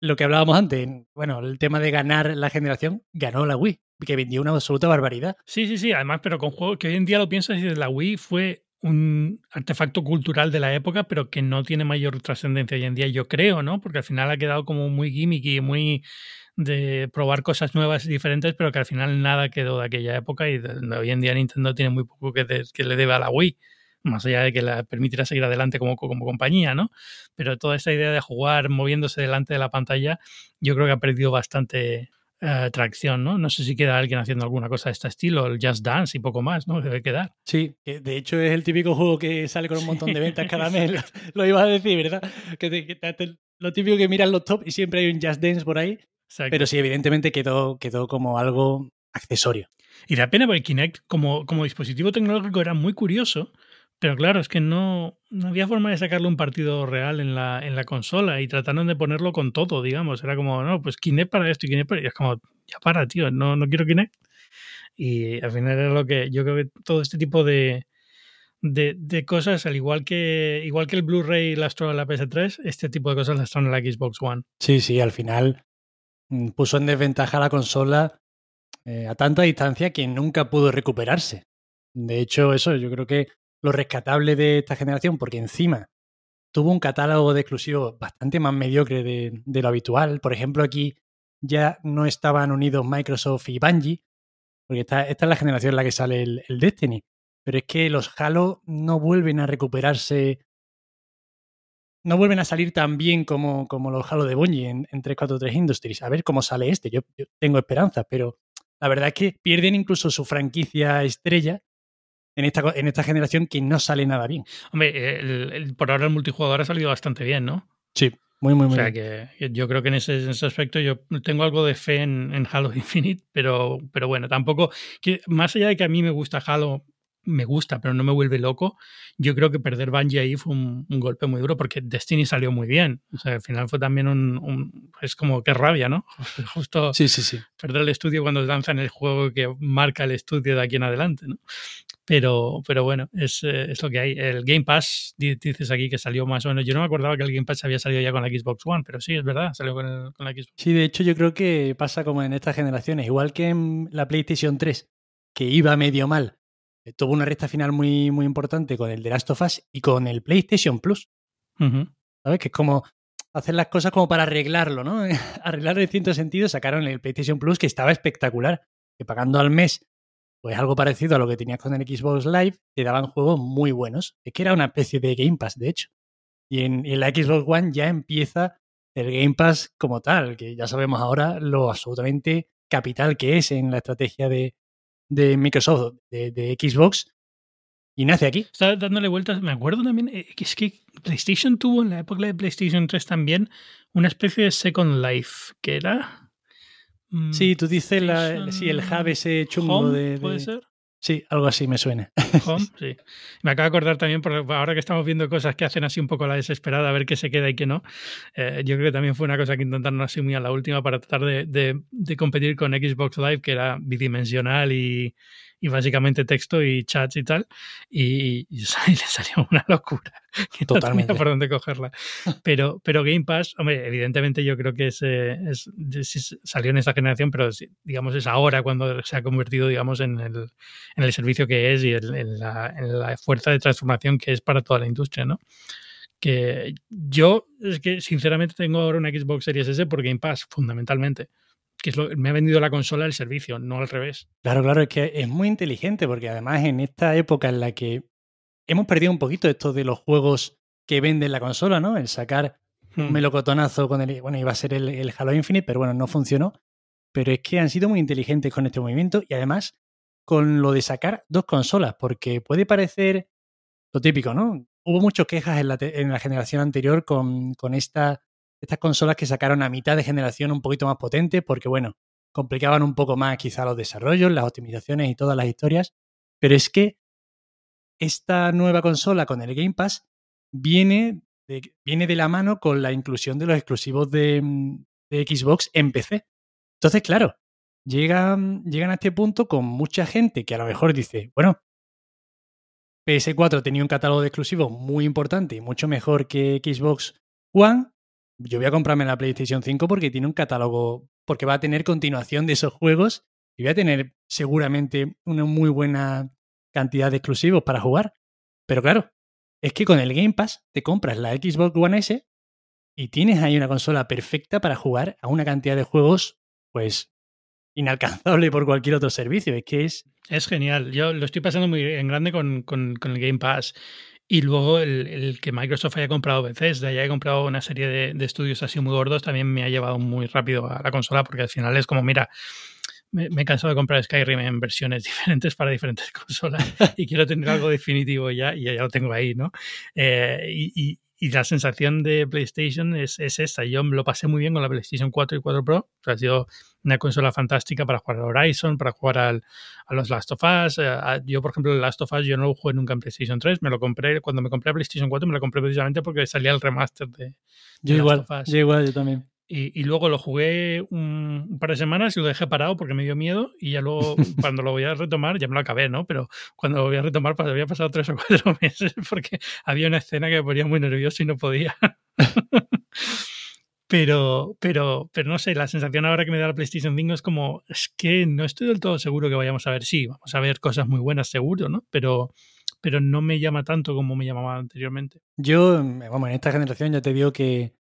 Lo que hablábamos antes, bueno, el tema de ganar la generación, ganó la Wii que vendió una absoluta barbaridad. Sí, sí, sí, además, pero con juegos que hoy en día lo piensas y la Wii fue un artefacto cultural de la época, pero que no tiene mayor trascendencia hoy en día, yo creo, ¿no? Porque al final ha quedado como muy gimmicky, muy de probar cosas nuevas y diferentes, pero que al final nada quedó de aquella época y hoy en día Nintendo tiene muy poco que, que le debe a la Wii más allá de que la permitirá seguir adelante como, como compañía, ¿no? Pero toda esa idea de jugar moviéndose delante de la pantalla, yo creo que ha perdido bastante, eh, tracción, ¿no? No sé si queda alguien haciendo alguna cosa de este estilo, el Just Dance y poco más, ¿no? Debe quedar. Sí, de hecho es el típico juego que sale con un montón de ventas cada mes, lo, iba a decir, ¿verdad? Que, lo típico que miran los top y siempre hay un Just Dance por ahí. Pero sí, evidentemente quedó, quedó como algo accesorio. Y da pena porque Kinect como, como dispositivo tecnológico era muy curioso, pero claro, es que no, no, había forma de sacarle un partido real en la, en la consola y trataron de ponerlo con todo, digamos. Era como, no, pues Kinect para esto y Kinect para... Y es como, ya para, tío, no, no quiero Kinect. Y al final era lo que yo creo que todo este tipo de, de, de cosas, al igual que igual que el Blu-ray lastro en la PS3, este tipo de cosas lastraron en la Xbox One. Sí, sí, al final mm, puso en desventaja a la consola eh, a tanta distancia que nunca pudo recuperarse. De hecho, eso yo creo que lo rescatable de esta generación, porque encima tuvo un catálogo de exclusivos bastante más mediocre de, lo habitual. Por ejemplo, aquí ya no estaban unidos Microsoft y Bungie, porque esta, es la generación en la que sale el, Destiny. Pero es que los Halo no vuelven a recuperarse, no vuelven a salir tan bien como, como los Halo de Bungie en, en 343 Industries. A ver cómo sale este. Yo, yo tengo esperanza, pero la verdad es que pierden incluso su franquicia estrella en esta, en esta generación que no sale nada bien. Hombre, el, por ahora el multijugador ha salido bastante bien, ¿no? Sí, muy, muy, muy. O sea que yo creo que en ese, aspecto yo tengo algo de fe en, en, Halo Infinite, pero, pero bueno, tampoco. Que, más allá de que a mí me gusta Halo me gusta, pero no me vuelve loco. Yo creo que perder Bungie ahí fue un, golpe muy duro porque Destiny salió muy bien. O sea, al final fue también un, es como que rabia, ¿no? Justo sí, sí, sí. perder el estudio cuando lanzan el juego que marca el estudio de aquí en adelante, ¿no? Pero, pero bueno, es, eh, es, lo que hay. El Game Pass, dices aquí que salió más o menos. Yo no me acordaba que el Game Pass había salido ya con la Xbox One, pero sí, es verdad, salió con, con la Xbox. Sí, de hecho, yo creo que pasa como en estas generaciones, igual que en la PlayStation 3, que iba medio mal tuvo una recta final muy, muy importante con el de Last of Us y con el PlayStation Plus. ¿Sabes? Que es como hacer las cosas como para arreglarlo, ¿no? Arreglarlo en cierto sentido, sacaron el PlayStation Plus que estaba espectacular. Que pagando al mes, pues algo parecido a lo que tenías con el Xbox Live, te daban juegos muy buenos. Es que era una especie de Game Pass, de hecho. Y en, en la Xbox One ya empieza el Game Pass como tal, que ya sabemos ahora lo absolutamente capital que es en la estrategia de, de Microsoft, de, Xbox, y nace aquí. Estaba dándole vueltas, me acuerdo también, eh, que es que PlayStation tuvo en la época de PlayStation 3 también una especie de Second Life, que era... Mm, sí, tú dices la, sí, el hub ese chungo de, ¿Puede ser? Sí, algo así me suena. Home, sí. Me acabo de acordar también, porque ahora que estamos viendo cosas que hacen así un poco la desesperada, a ver qué se queda y qué no, eh, yo creo que también fue una cosa que intentaron así muy a la última para tratar de competir con Xbox Live, que era bidimensional y, y básicamente texto y chats y tal, y, y, le salió una locura. Que Totalmente. No por dónde cogerla. Pero, pero Game Pass, hombre, evidentemente yo creo que es, es, salió en esta generación, pero digamos es ahora cuando se ha convertido, digamos, en el, en el servicio que es y en, la, en la fuerza de transformación que es para toda la industria, ¿no? que yo es que sinceramente tengo ahora una Xbox Series S por Game Pass, fundamentalmente que es lo, me ha vendido la consola el servicio, no al revés. Claro, claro, es que es muy inteligente porque además en esta época en la que hemos perdido un poquito esto de los juegos que venden la consola, ¿no? El sacar un hmm. melocotonazo con el, bueno, iba a ser el, el Halo Infinite, pero bueno, no funcionó. Pero es que han sido muy inteligentes con este movimiento y además con lo de sacar dos consolas, porque puede parecer lo típico, ¿no? Hubo muchas quejas en la, en la generación anterior con, con esta estas consolas que sacaron a mitad de generación un poquito más potentes, porque bueno, complicaban un poco más quizá los desarrollos, las optimizaciones y todas las historias, pero es que esta nueva consola con el Game Pass viene de, viene de la mano con la inclusión de los exclusivos de, Xbox en PC. Entonces, claro, llegan, llegan a este punto con mucha gente que a lo mejor dice, bueno, PS4 tenía un catálogo de exclusivos muy importante y mucho mejor que Xbox One, yo voy a comprarme la PlayStation 5 porque tiene un catálogo, porque va a tener continuación de esos juegos y voy a tener seguramente una muy buena cantidad de exclusivos para jugar. Pero claro, es que con el Game Pass te compras la Xbox One S y tienes ahí una consola perfecta para jugar a una cantidad de juegos, pues, inalcanzable por cualquier otro servicio. Es que es... Es genial. Yo lo estoy pasando muy en grande con, con, con el Game Pass. Y luego el, que Microsoft haya comprado Bethesda haya comprado una serie de, estudios así muy gordos también me ha llevado muy rápido a la consola porque al final es como, mira, me, he cansado de comprar Skyrim en versiones diferentes para diferentes consolas y quiero tener algo definitivo ya y ya lo tengo ahí, ¿no? Eh, y, y la sensación de PlayStation es, es, esta. Yo lo pasé muy bien con la PlayStation 4 y 4 Pro. ha sido una consola fantástica para jugar al Horizon, para jugar al, a los Last of Us. Eh, yo, por ejemplo, el Last of Us yo no lo jugué nunca en PlayStation 3. Me lo compré, cuando me compré la PlayStation 4 me lo compré precisamente porque salía el remaster de, yo igual, Yo igual, yo también. Y, luego lo jugué un, par de semanas y lo dejé parado porque me dio miedo y ya luego cuando lo voy a retomar ya me lo acabé, ¿no? Pero cuando lo voy a retomar pues había pasado tres o cuatro meses porque había una escena que me ponía muy nervioso y no podía. Pero, pero, pero no sé, la sensación ahora que me da la PlayStation 5 es como, es que no estoy del todo seguro que vayamos a ver. Sí, vamos a ver cosas muy buenas, seguro, ¿no? Pero, pero no me llama tanto como me llamaba anteriormente. Yo, vamos, en esta generación ya te digo que,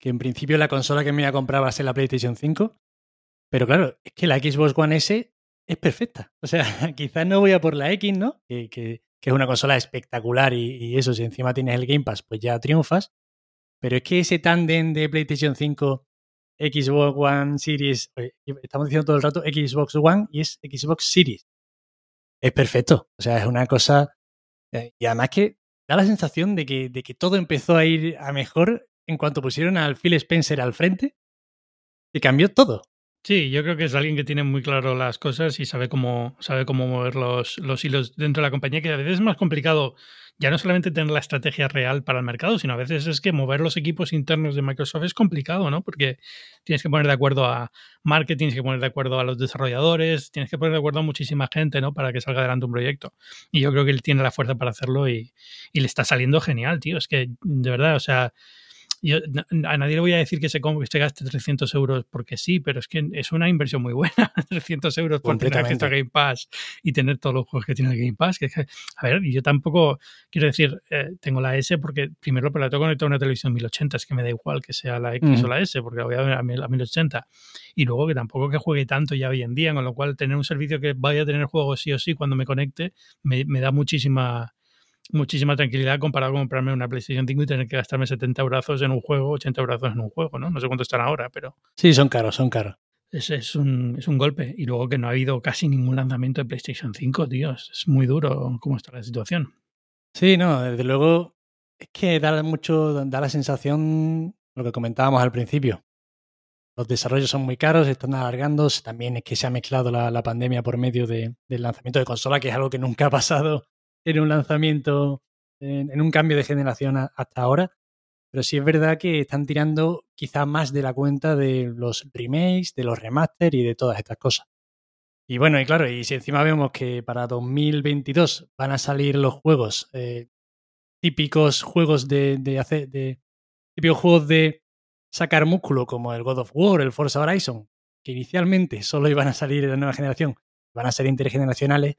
que en principio la consola que me iba a comprar va a ser la PlayStation 5. Pero claro, es que la Xbox One S es perfecta. O sea, quizás no voy a por la X, ¿no? Que, que, que es una consola espectacular y, y, eso, si encima tienes el Game Pass, pues ya triunfas. Pero es que ese tándem de PlayStation 5, Xbox One Series, estamos diciendo todo el rato Xbox One y es Xbox Series. Es perfecto. O sea, es una cosa. Eh, y además que da la sensación de que, de que todo empezó a ir a mejor en cuanto pusieron al Phil Spencer al frente y cambió todo. Sí, yo creo que es alguien que tiene muy claro las cosas y sabe cómo, sabe cómo mover los, los hilos dentro de la compañía, que a veces es más complicado ya no solamente tener la estrategia real para el mercado, sino a veces es que mover los equipos internos de Microsoft es complicado, ¿no? Porque tienes que poner de acuerdo a marketing, tienes que poner de acuerdo a los desarrolladores, tienes que poner de acuerdo a muchísima gente, ¿no? Para que salga adelante un proyecto. Y yo creo que él tiene la fuerza para hacerlo y, y le está saliendo genial, tío. Es que, de verdad, o sea, yo, a nadie le voy a decir que se, que se gaste 300 euros porque sí, pero es que es una inversión muy buena, 300 euros por tener acceso a Game Pass y tener todos los juegos que tiene el Game Pass. Que, a ver, yo tampoco quiero decir, eh, tengo la S porque primero pero la tengo conectada a una televisión 1080, es que me da igual que sea la X mm. o la S, porque la voy a ver a 1080. Y luego que tampoco que juegue tanto ya hoy en día, con lo cual tener un servicio que vaya a tener juegos sí o sí cuando me conecte me, me da muchísima muchísima tranquilidad comparado con comprarme una PlayStation 5 y tener que gastarme 70 brazos en un juego, 80 brazos en un juego, ¿no? No sé cuánto están ahora, pero... Sí, son caros, son caros. Es, es, un, es un golpe. Y luego que no ha habido casi ningún lanzamiento de PlayStation 5, tío. Es muy duro cómo está la situación. Sí, no, desde luego es que da mucho, da la sensación, lo que comentábamos al principio. Los desarrollos son muy caros, están alargando. También es que se ha mezclado la, la pandemia por medio de, del lanzamiento de consola, que es algo que nunca ha pasado en un lanzamiento, en, un cambio de generación hasta ahora. Pero sí es verdad que están tirando quizá más de la cuenta de los remakes, de los remaster y de todas estas cosas. Y bueno, y claro, y si encima vemos que para 2022 van a salir los juegos, eh, típicos juegos de, de hacer, de, típicos juegos de sacar músculo como el God of War, el Forza Horizon, que inicialmente solo iban a salir de la nueva generación, van a ser intergeneracionales,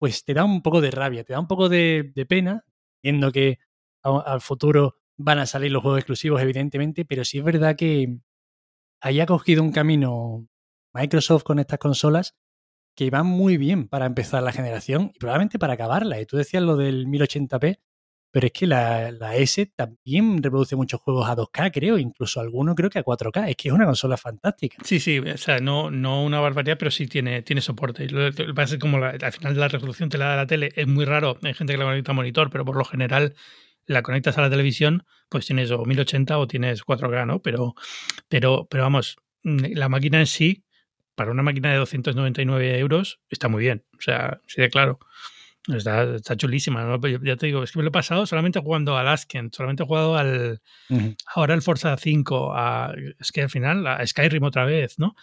pues te da un poco de rabia, te da un poco de, pena, viendo que al futuro van a salir los juegos exclusivos, evidentemente, pero sí es verdad que haya cogido un camino Microsoft con estas consolas que van muy bien para empezar la generación y probablemente para acabarla. Y tú decías lo del 1080p, pero es que la, la, S también reproduce muchos juegos a 2K, creo, incluso algunos creo que a 4K. Es que es una consola fantástica. Sí, sí, o sea, no, no una barbaridad, pero sí tiene, tiene soporte. Que pasa es como la, al final la resolución te la da la tele, es muy raro. Hay gente que la conecta a monitor, pero por lo general la conectas a la televisión, pues tienes o 1080 o tienes 4K, ¿no? Pero, pero, pero vamos, la máquina en sí, para una máquina de 299 euros, está muy bien. O sea, sí de claro. Está, está chulísima, ¿no? ya te digo, es que me lo he pasado solamente jugando al Asken, solamente he jugado al. Uh -huh. Ahora el Forza 5, a, es que al final, a Skyrim otra vez, ¿no?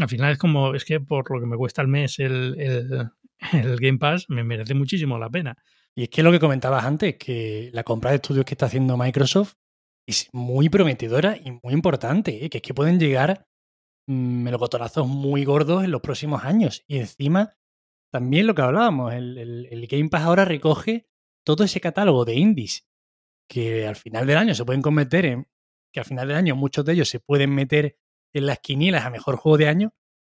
Al final es como, es que por lo que me cuesta al mes el, el, el Game Pass, me merece muchísimo la pena. Y es que lo que comentabas antes, que la compra de estudios que está haciendo Microsoft es muy prometedora y muy importante, ¿eh? que es que pueden llegar mmm, melocotonazos muy gordos en los próximos años. Y encima también lo que hablábamos, el, el, Game Pass ahora recoge todo ese catálogo de indies que al final del año se pueden convertir en, que al final del año muchos de ellos se pueden meter en las quinielas a mejor juego de año,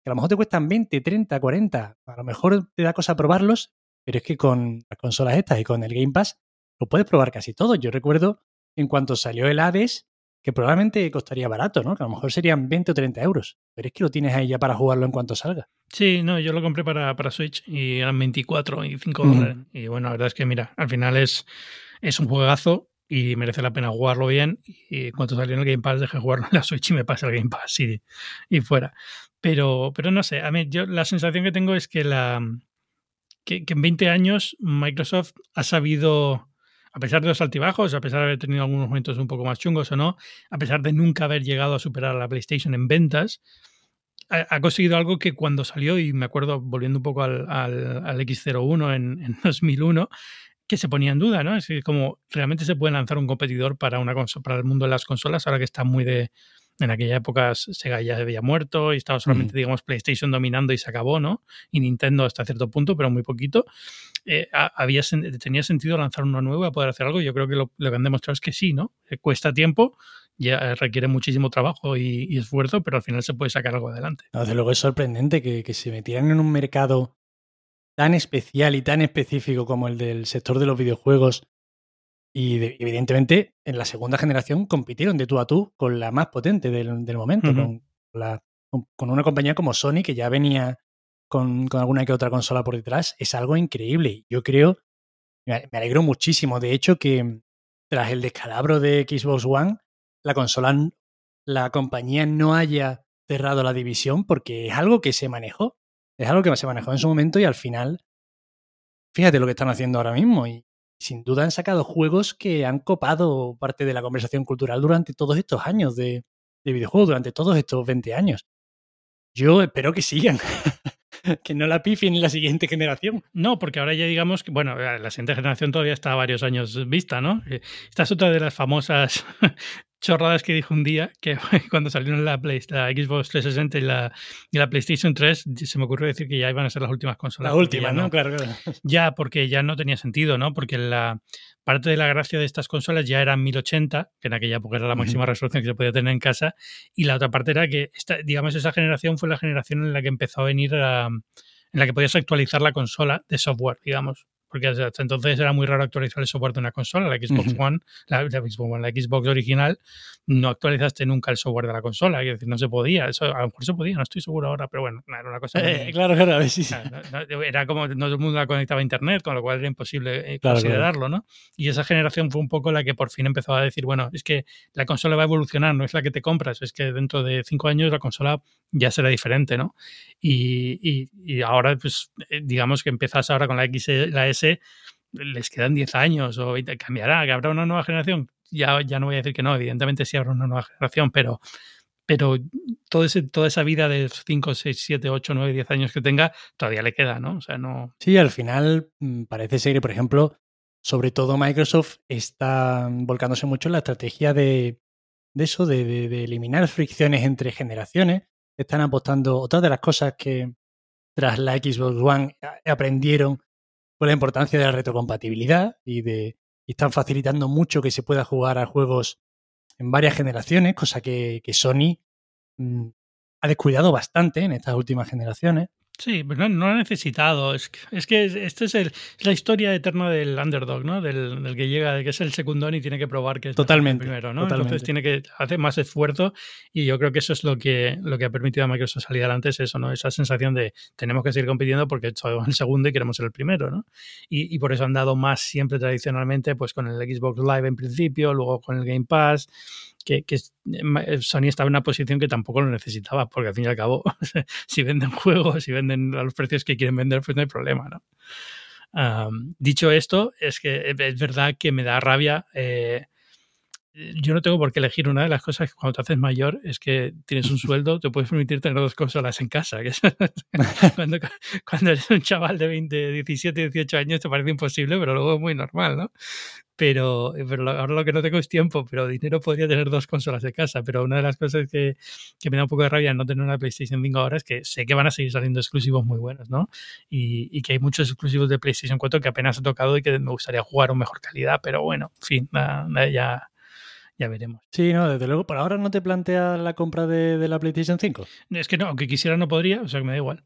que a lo mejor te cuestan 20, 30, 40, a lo mejor te da cosa probarlos, pero es que con las consolas estas y con el Game Pass lo puedes probar casi todo. Yo recuerdo en cuanto salió el Hades, que probablemente costaría barato, ¿no? Que a lo mejor serían 20 o 30 euros. Pero es que lo tienes ahí ya para jugarlo en cuanto salga. Sí, no, yo lo compré para, para Switch y eran 24 y 5 dólares. Y bueno, la verdad es que, mira, al final es, es un juegazo y merece la pena jugarlo bien. Y en cuanto salió en el Game Pass, dejé jugarlo en la Switch y me pasa el Game Pass y, y fuera. Pero, pero no sé, a mí yo la sensación que tengo es que la que, que en 20 años Microsoft ha sabido a pesar de los altibajos, a pesar de haber tenido algunos momentos un poco más chungos o no, a pesar de nunca haber llegado a superar a la PlayStation en ventas, ha, conseguido algo que cuando salió, y me acuerdo volviendo un poco al, al, al X01 en, en, 2001, que se ponía en duda, ¿no? Es como realmente se puede lanzar un competidor para, una para el mundo de las consolas ahora que está muy de, En aquella época Sega ya había muerto y estaba solamente, digamos, PlayStation dominando y se acabó, ¿no? Y Nintendo hasta cierto punto, pero muy poquito. Eh, había, tenía sentido lanzar una nueva, poder hacer algo. Yo creo que lo, que han demostrado es que sí, ¿no? Eh, cuesta tiempo, ya requiere muchísimo trabajo y, esfuerzo, pero al final se puede sacar algo adelante. desde luego es sorprendente que, que se metieran en un mercado tan especial y tan específico como el del sector de los videojuegos y evidentemente en la segunda generación compitieron de tú a tú con la más potente del, momento, con, la, con, una compañía como Sony que ya venía con, alguna que otra consola por detrás. Es algo increíble. Yo creo, me alegro muchísimo. De hecho, que tras el descalabro de Xbox One, la consola, la compañía no haya cerrado la división porque es algo que se manejó. Es algo que se manejó en su momento y al final, fíjate lo que están haciendo ahora mismo. Y sin duda han sacado juegos que han copado parte de la conversación cultural durante todos estos años de, videojuegos, durante todos estos 20 años. Yo espero que sigan. que no la pifien en la siguiente generación. No, porque ahora ya digamos que, bueno, la siguiente generación todavía está a varios años vista, ¿no? Eh, esta es otra de las famosas chorradas que dijo un día que cuando salieron la, Play, la Xbox 360 y la, y la PlayStation 3, se me ocurrió decir que ya iban a ser las últimas consolas. La última, ¿no? Claro, claro. Ya, porque ya no tenía sentido, ¿no? Porque la parte de la gracia de estas consolas ya eran 1080, que en aquella época era la máxima resolución que se podía tener en casa, y la otra parte era que, esta, digamos, esa generación fue la generación en la que empezó a venir a, en la que podías actualizar la consola de software, digamos porque hasta entonces era muy raro actualizar el software de una consola. La Xbox One, la, Xbox One, la Xbox original, no actualizaste nunca el software de la consola. Es decir, no se podía. Eso a lo mejor se podía, no estoy seguro ahora, pero bueno, era una cosa. Eh, claro, claro, a ver si Era como no todo el mundo la conectaba a internet, con lo cual era imposible eh, considerarlo, ¿no? Y esa generación fue un poco la que por fin empezó a decir, bueno, es que la consola va a evolucionar, no es la que te compras, es que dentro de cinco años la consola ya será diferente, ¿no? Y, y, ahora, pues, eh, digamos que empiezas ahora con la X, la S, les quedan 10 años o cambiará, que habrá una nueva generación. Ya, ya no voy a decir que no, evidentemente sí habrá una nueva generación, pero, pero todo ese, toda esa vida de 5, 6, 7, 8, 9, 10 años que tenga, todavía le queda, ¿no? O sea, no. Sí, al final mm, parece ser que, por ejemplo, sobre todo Microsoft está volcándose mucho en la estrategia de, de eso, de, de, eliminar fricciones entre generaciones. Están apostando, otra de las cosas que tras la Xbox One aprendieron fue la importancia de la retrocompatibilidad y de y están facilitando mucho que se pueda jugar a juegos en varias generaciones, cosa que, Sony mm, ha descuidado bastante en estas últimas generaciones. Sí, pero no, lo ha necesitado. Es, es que esta es, el, la historia eterna del underdog, ¿no? Del, del, que llega, que es el secundón y tiene que probar que es totalmente, el primero, ¿no? Entonces tiene que hacer más esfuerzo y yo creo que eso es lo que, lo que ha permitido a Microsoft salir adelante, es eso, ¿no? Esa sensación de tenemos que seguir compitiendo porque somos el segundo y queremos ser el primero, ¿no? Y, y por eso han dado más siempre tradicionalmente, pues con el Xbox Live en principio, luego con el Game Pass, que, eh, Sony estaba en una posición que tampoco lo necesitaba, porque al fin y al cabo, si venden juegos, si venden a los precios que quieren vender, pues no hay problema, ¿no? dicho esto, es que es verdad que me da rabia eh, yo no tengo por qué elegir. Una de las cosas que cuando te haces mayor es que tienes un sueldo, te puedes permitir tener dos consolas en casa. cuando, cuando, eres un chaval de 20, 17, 18 años te parece imposible, pero luego es muy normal, ¿no? Pero, pero ahora lo que no tengo es tiempo, pero dinero podría tener dos consolas de casa. Pero una de las cosas que, que me da un poco de rabia no tener una PlayStation 5 ahora es que sé que van a seguir saliendo exclusivos muy buenos, ¿no? Y, y que hay muchos exclusivos de PlayStation 4 que apenas he tocado y que me gustaría jugar con mejor calidad, pero bueno, en fin, ya ya veremos. Sí, no, desde luego, por ahora no te planteas la compra de, la PlayStation 5. Es que no, aunque quisiera no podría, o sea que me da igual.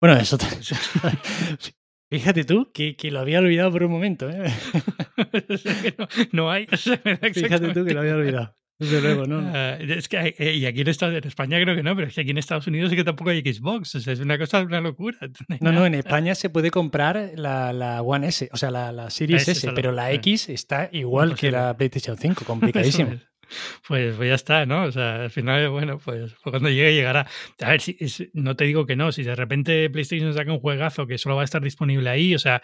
Bueno, eso te... Fíjate tú que, que, lo había olvidado por un momento. ¿eh? no, hay. Fíjate tú que lo había olvidado. Desde luego, ¿no? Ah, es que eh, y aquí en, Estados, en España creo que no, pero es que aquí en Estados Unidos sí que tampoco hay Xbox. O sea, es una cosa, una locura. No, no, en España se puede comprar la, la One S, o sea, la, la Series S, pero la X está igual que la PlayStation 5, complicadísimo. Pues, pues, ya está, ¿no? O sea, al final, bueno, pues, pues cuando llegue llegará. A ver, si, no te digo que no, si de repente PlayStation saca un juegazo que solo va a estar disponible ahí, o sea,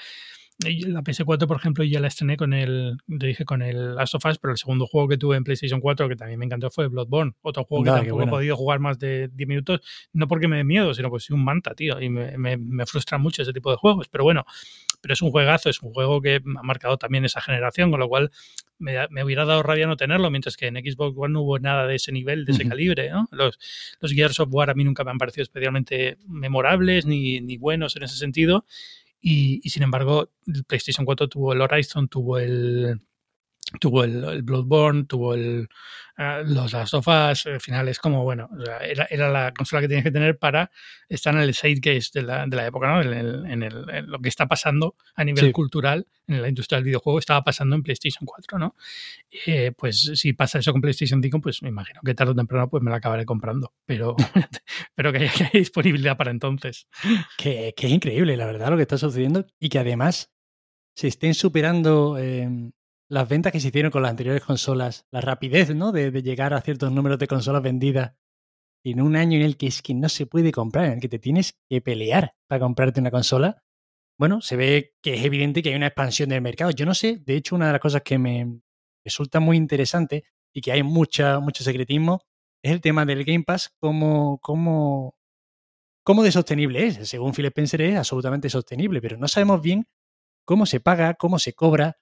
la PS4, por ejemplo, ya la estrené con el, te dije, con el Last of Us, pero el segundo juego que tuve en PlayStation 4, que también me encantó, fue Bloodborne. Otro juego que tampoco he podido jugar más de 10 minutos, no porque me dé miedo, sino porque soy un manta, tío, y me, me, frustra mucho ese tipo de juegos. Pero bueno, pero es un juegazo, es un juego que ha marcado también esa generación, con lo cual me, hubiera dado rabia no tenerlo, mientras que en Xbox One no hubo nada de ese nivel, de ese calibre. ¿no? Los, los Gears of War a mí nunca me han parecido especialmente memorables ni, ni buenos en ese sentido. Y, y, sin embargo, el PlayStation 4 tuvo el Horizon, tuvo el, tuvo el, Bloodborne, tuvo el, uh, los Last of Us, al final es como, bueno, era, era, la consola que tienes que tener para estar en el case de la, de la época, ¿no? En, el, en, el, en, lo que está pasando a nivel sí. cultural en la industria del videojuego estaba pasando en PlayStation 4, ¿no? Eh, pues si pasa eso con PlayStation 5, pues me imagino que tarde o temprano pues me la acabaré comprando, pero, pero que, haya, que haya disponibilidad para entonces. Que, que, es increíble, la verdad, lo que está sucediendo y que además se estén superando... Eh las ventas que se hicieron con las anteriores consolas, la rapidez ¿no? de, llegar a ciertos números de consolas vendidas en un año en el que es que no se puede comprar, en el que te tienes que pelear para comprarte una consola, bueno, se ve que es evidente que hay una expansión del mercado. Yo no sé, de hecho, una de las cosas que me resulta muy interesante y que hay mucha, mucho secretismo es el tema del Game Pass, cómo, cómo, cómo de sostenible es. Según Phil Spencer es absolutamente sostenible, pero no sabemos bien cómo se paga, cómo se cobra,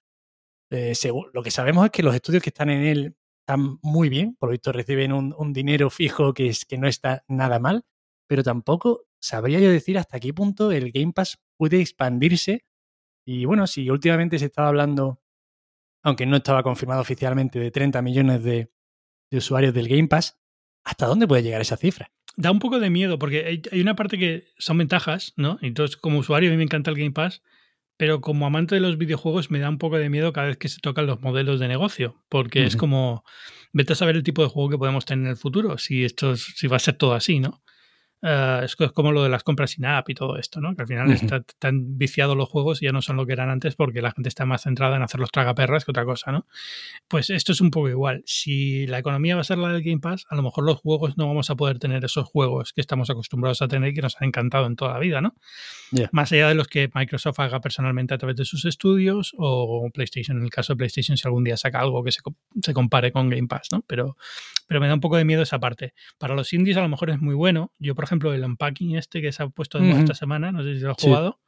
eh, según, lo que sabemos es que los estudios que están en él están muy bien, por lo visto reciben un, dinero fijo que, es, que no está nada mal, pero tampoco sabría yo decir hasta qué punto el Game Pass puede expandirse. Y bueno, si últimamente se estaba hablando, aunque no estaba confirmado oficialmente, de 30 millones de, de usuarios del Game Pass, ¿hasta dónde puede llegar esa cifra? Da un poco de miedo, porque hay, hay una parte que son ventajas, ¿no? Entonces, como usuario, a mí me encanta el Game Pass, pero como amante de los videojuegos me da un poco de miedo cada vez que se tocan los modelos de negocio, porque uh -huh. es como, vete a saber el tipo de juego que podemos tener en el futuro, si esto es, si va a ser todo así, ¿no? Uh, es, como lo de las compras sin app y todo esto, ¿no? Que al final uh -huh. está, están viciados los juegos y ya no son lo que eran antes porque la gente está más centrada en hacer los tragaperras que otra cosa, ¿no? Pues esto es un poco igual. Si la economía va a ser la del Game Pass, a lo mejor los juegos no vamos a poder tener esos juegos que estamos acostumbrados a tener y que nos han encantado en toda la vida, ¿no? Yeah. Más allá de los que Microsoft haga personalmente a través de sus estudios o PlayStation, en el caso de PlayStation, si algún día saca algo que se, se compare con Game Pass, ¿no? Pero, pero me da un poco de miedo esa parte. Para los indies a lo mejor es muy bueno. Yo, por ejemplo, el unpacking este que se ha puesto de moda uh -huh. esta semana, no sé si lo has sí. jugado.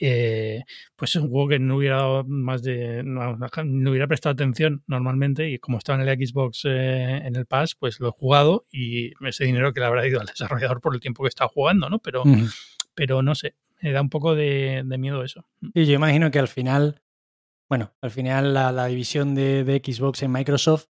Eh, pues es un juego que no hubiera dado más de no, no, hubiera prestado atención normalmente y como estaba en el Xbox eh, en el Pass pues lo he jugado y ese dinero que le habrá ido al desarrollador por el tiempo que estaba jugando no pero uh -huh. pero no sé me da un poco de, de, miedo eso y yo imagino que al final bueno al final la, la división de, de, Xbox en Microsoft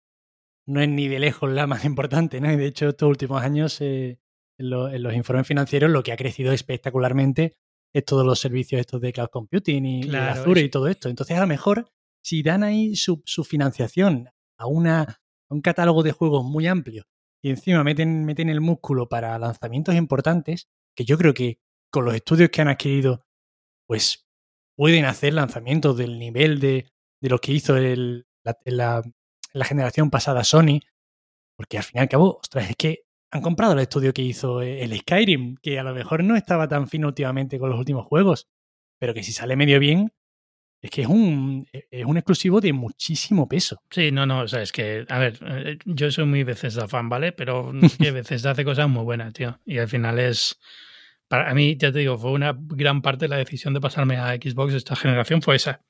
no es ni de lejos la más importante no y de hecho estos últimos años eh, en, lo, en, los informes financieros lo que ha crecido espectacularmente es todos los servicios estos de cloud computing y, claro, y Azure es... y todo esto. Entonces, a lo mejor, si dan ahí su, su financiación a, una, a, un catálogo de juegos muy amplio y encima meten, meten el músculo para lanzamientos importantes, que yo creo que con los estudios que han adquirido, pues pueden hacer lanzamientos del nivel de, de lo que hizo el, la, la, la generación pasada Sony, porque al fin y al cabo, ostras, es que han comprado el estudio que hizo el Skyrim, que a lo mejor no estaba tan fino últimamente con los últimos juegos, pero que si sale medio bien, es que es un, es un exclusivo de muchísimo peso. Sí, no, no, o sea, es que, a ver, eh, yo soy muy Bethesda fan, ¿vale? Pero que Bethesda hace cosas muy buenas, tío. Y al final es, para mí, ya te digo, fue una gran parte de la decisión de pasarme a Xbox esta generación fue esa.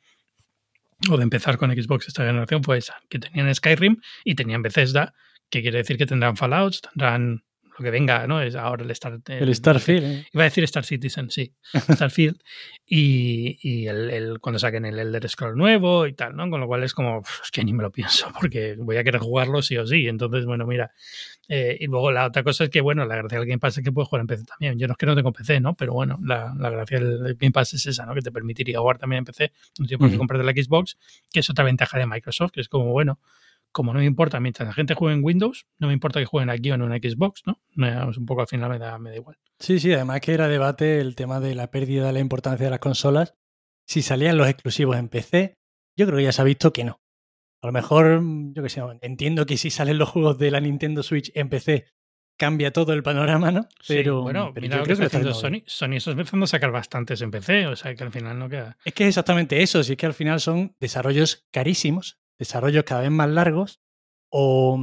O de empezar con Xbox esta generación fue esa, que tenían Skyrim y tenían Bethesda, que quiere decir que tendrán Fallouts, tendrán lo que venga, ¿no? Es ahora el, Star, el, el Starfield. ¿eh? Iba a decir Star Citizen, sí. Starfield. y, y el, el, cuando saquen el Elder Scroll nuevo y tal, ¿no? Con lo cual es como, es que ni me lo pienso, porque voy a querer jugarlo sí o sí. Entonces, bueno, mira. Eh, y luego la otra cosa es que, bueno, la gracia del Game Pass es que puedes jugar en PC también. Yo no es que no tengo PC, ¿no? Pero bueno, la, la gracia del Game Pass es esa, ¿no? Que te permitiría jugar también en PC. No tienes por qué comprarte la Xbox, que es otra ventaja de Microsoft, que es como, bueno, como no me importa, mientras la gente juegue en Windows, no me importa que jueguen aquí o en una Xbox, ¿no? un poco al final me da, me da igual. Sí, sí, además que era debate el tema de la pérdida de la importancia de las consolas. Si salían los exclusivos en PC, yo creo que ya se ha visto que no. A lo mejor, yo qué sé, entiendo que si salen los juegos de la Nintendo Switch en PC, cambia todo el panorama, ¿no? Pero, sí, bueno, pero mira yo creo que, está Sony. Sony está empezando a sacar bastantes en PC, o sea que al final no queda. Es que es exactamente eso, si es que al final son desarrollos carísimos desarrollos cada vez más largos o,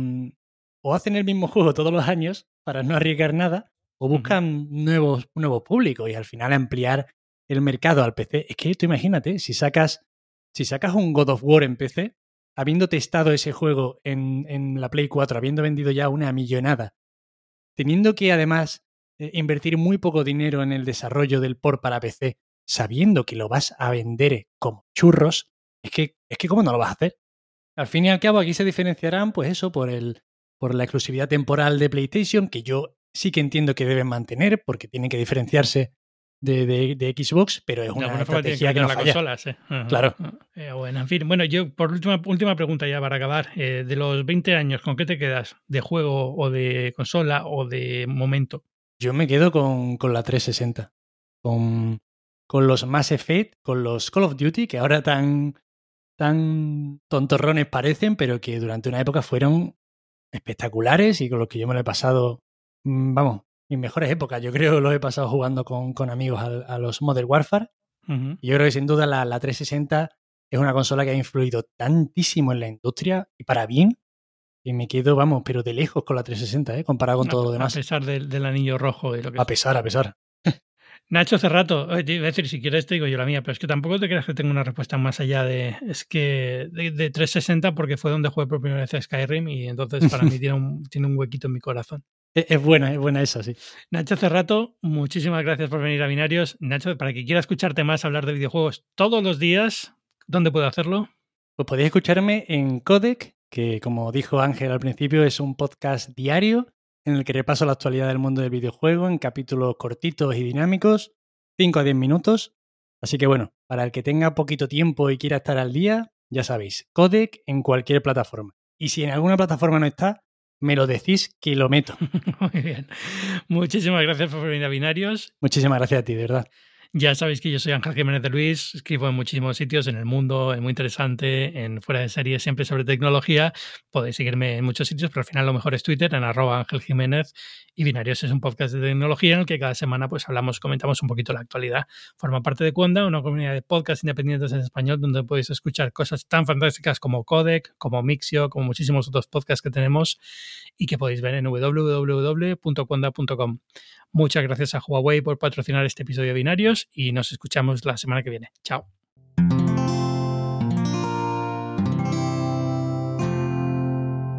o, hacen el mismo juego todos los años para no arriesgar nada o buscan uh -huh. nuevos, nuevos públicos y al final ampliar el mercado al PC. Es que tú imagínate, si sacas, si sacas un God of War en PC, habiendo testado ese juego en, en la Play 4, habiendo vendido ya una millonada, teniendo que además eh, invertir muy poco dinero en el desarrollo del port para PC, sabiendo que lo vas a vender como churros, es que, es que ¿cómo no lo vas a hacer? Al fin y al cabo, aquí se diferenciarán, pues eso, por, el, por la exclusividad temporal de PlayStation, que yo sí que entiendo que deben mantener, porque tienen que diferenciarse de, de, Xbox, pero es una estrategia que, no la consola, sí. Claro. Eh, bueno, en fin, bueno, yo por última, última pregunta ya para acabar. Eh, de los 20 años, ¿con qué te quedas? ¿De juego o de consola o de momento? Yo me quedo con, con la 360. Con, con los Mass Effect, con los Call of Duty, que ahora tan, tan tontorrones parecen, pero que durante una época fueron espectaculares y con los que yo me lo he pasado, mm, vamos, mis mejores épocas. Yo creo que los he pasado jugando con, con amigos a, los Modern Warfare. Y yo creo que sin duda la, la, 360 es una consola que ha influido tantísimo en la industria y para bien. Y me quedo, vamos, pero de lejos con la 360, ¿eh? comparado con todo lo demás. A pesar del, del anillo rojo y lo que A pesar, a pesar. Nacho Cerrato, es decir, si quieres te digo yo la mía, pero es que tampoco te creas que tengo una respuesta más allá de. Es que de, 360 porque fue donde jugué por primera vez a Skyrim y entonces para mí tiene un, tiene un huequito en mi corazón. Es, buena, es buena esa, sí. Nacho Cerrato, muchísimas gracias por venir a Binarios. Nacho, para que quiera escucharte más hablar de videojuegos todos los días, ¿dónde puedo hacerlo? Pues podéis escucharme en Codec, que como dijo Ángel al principio, es un podcast diario en el que repaso la actualidad del mundo del videojuego en capítulos cortitos y dinámicos, 5 a 10 minutos. Así que bueno, para el que tenga poquito tiempo y quiera estar al día, ya sabéis, codec en cualquier plataforma. Y si en alguna plataforma no está, me lo decís que lo meto. Muy bien. Muchísimas gracias por venir a Binarios. Muchísimas gracias a ti, de verdad. Ya sabéis que yo soy Ángel Jiménez de Luis, escribo en muchísimos sitios en el mundo, en muy interesante, en fuera de serie, siempre sobre tecnología. Podéis seguirme en muchos sitios, pero al final lo mejor es Twitter, en arroba Jiménez. Y Binarios es un podcast de tecnología en el que cada semana pues hablamos, comentamos un poquito la actualidad. Forma parte de Cuanda, una comunidad de podcasts independientes en español donde podéis escuchar cosas tan fantásticas como Codec, como Mixio, como muchísimos otros podcasts que tenemos y que podéis ver en www.cuanda.com. Muchas gracias a Huawei por patrocinar este episodio de Binarios y nos escuchamos la semana que viene. Chao.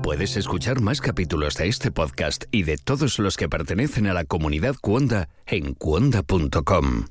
Puedes escuchar más capítulos de este podcast y de todos los que pertenecen a la comunidad Cuonda en cuonda.com.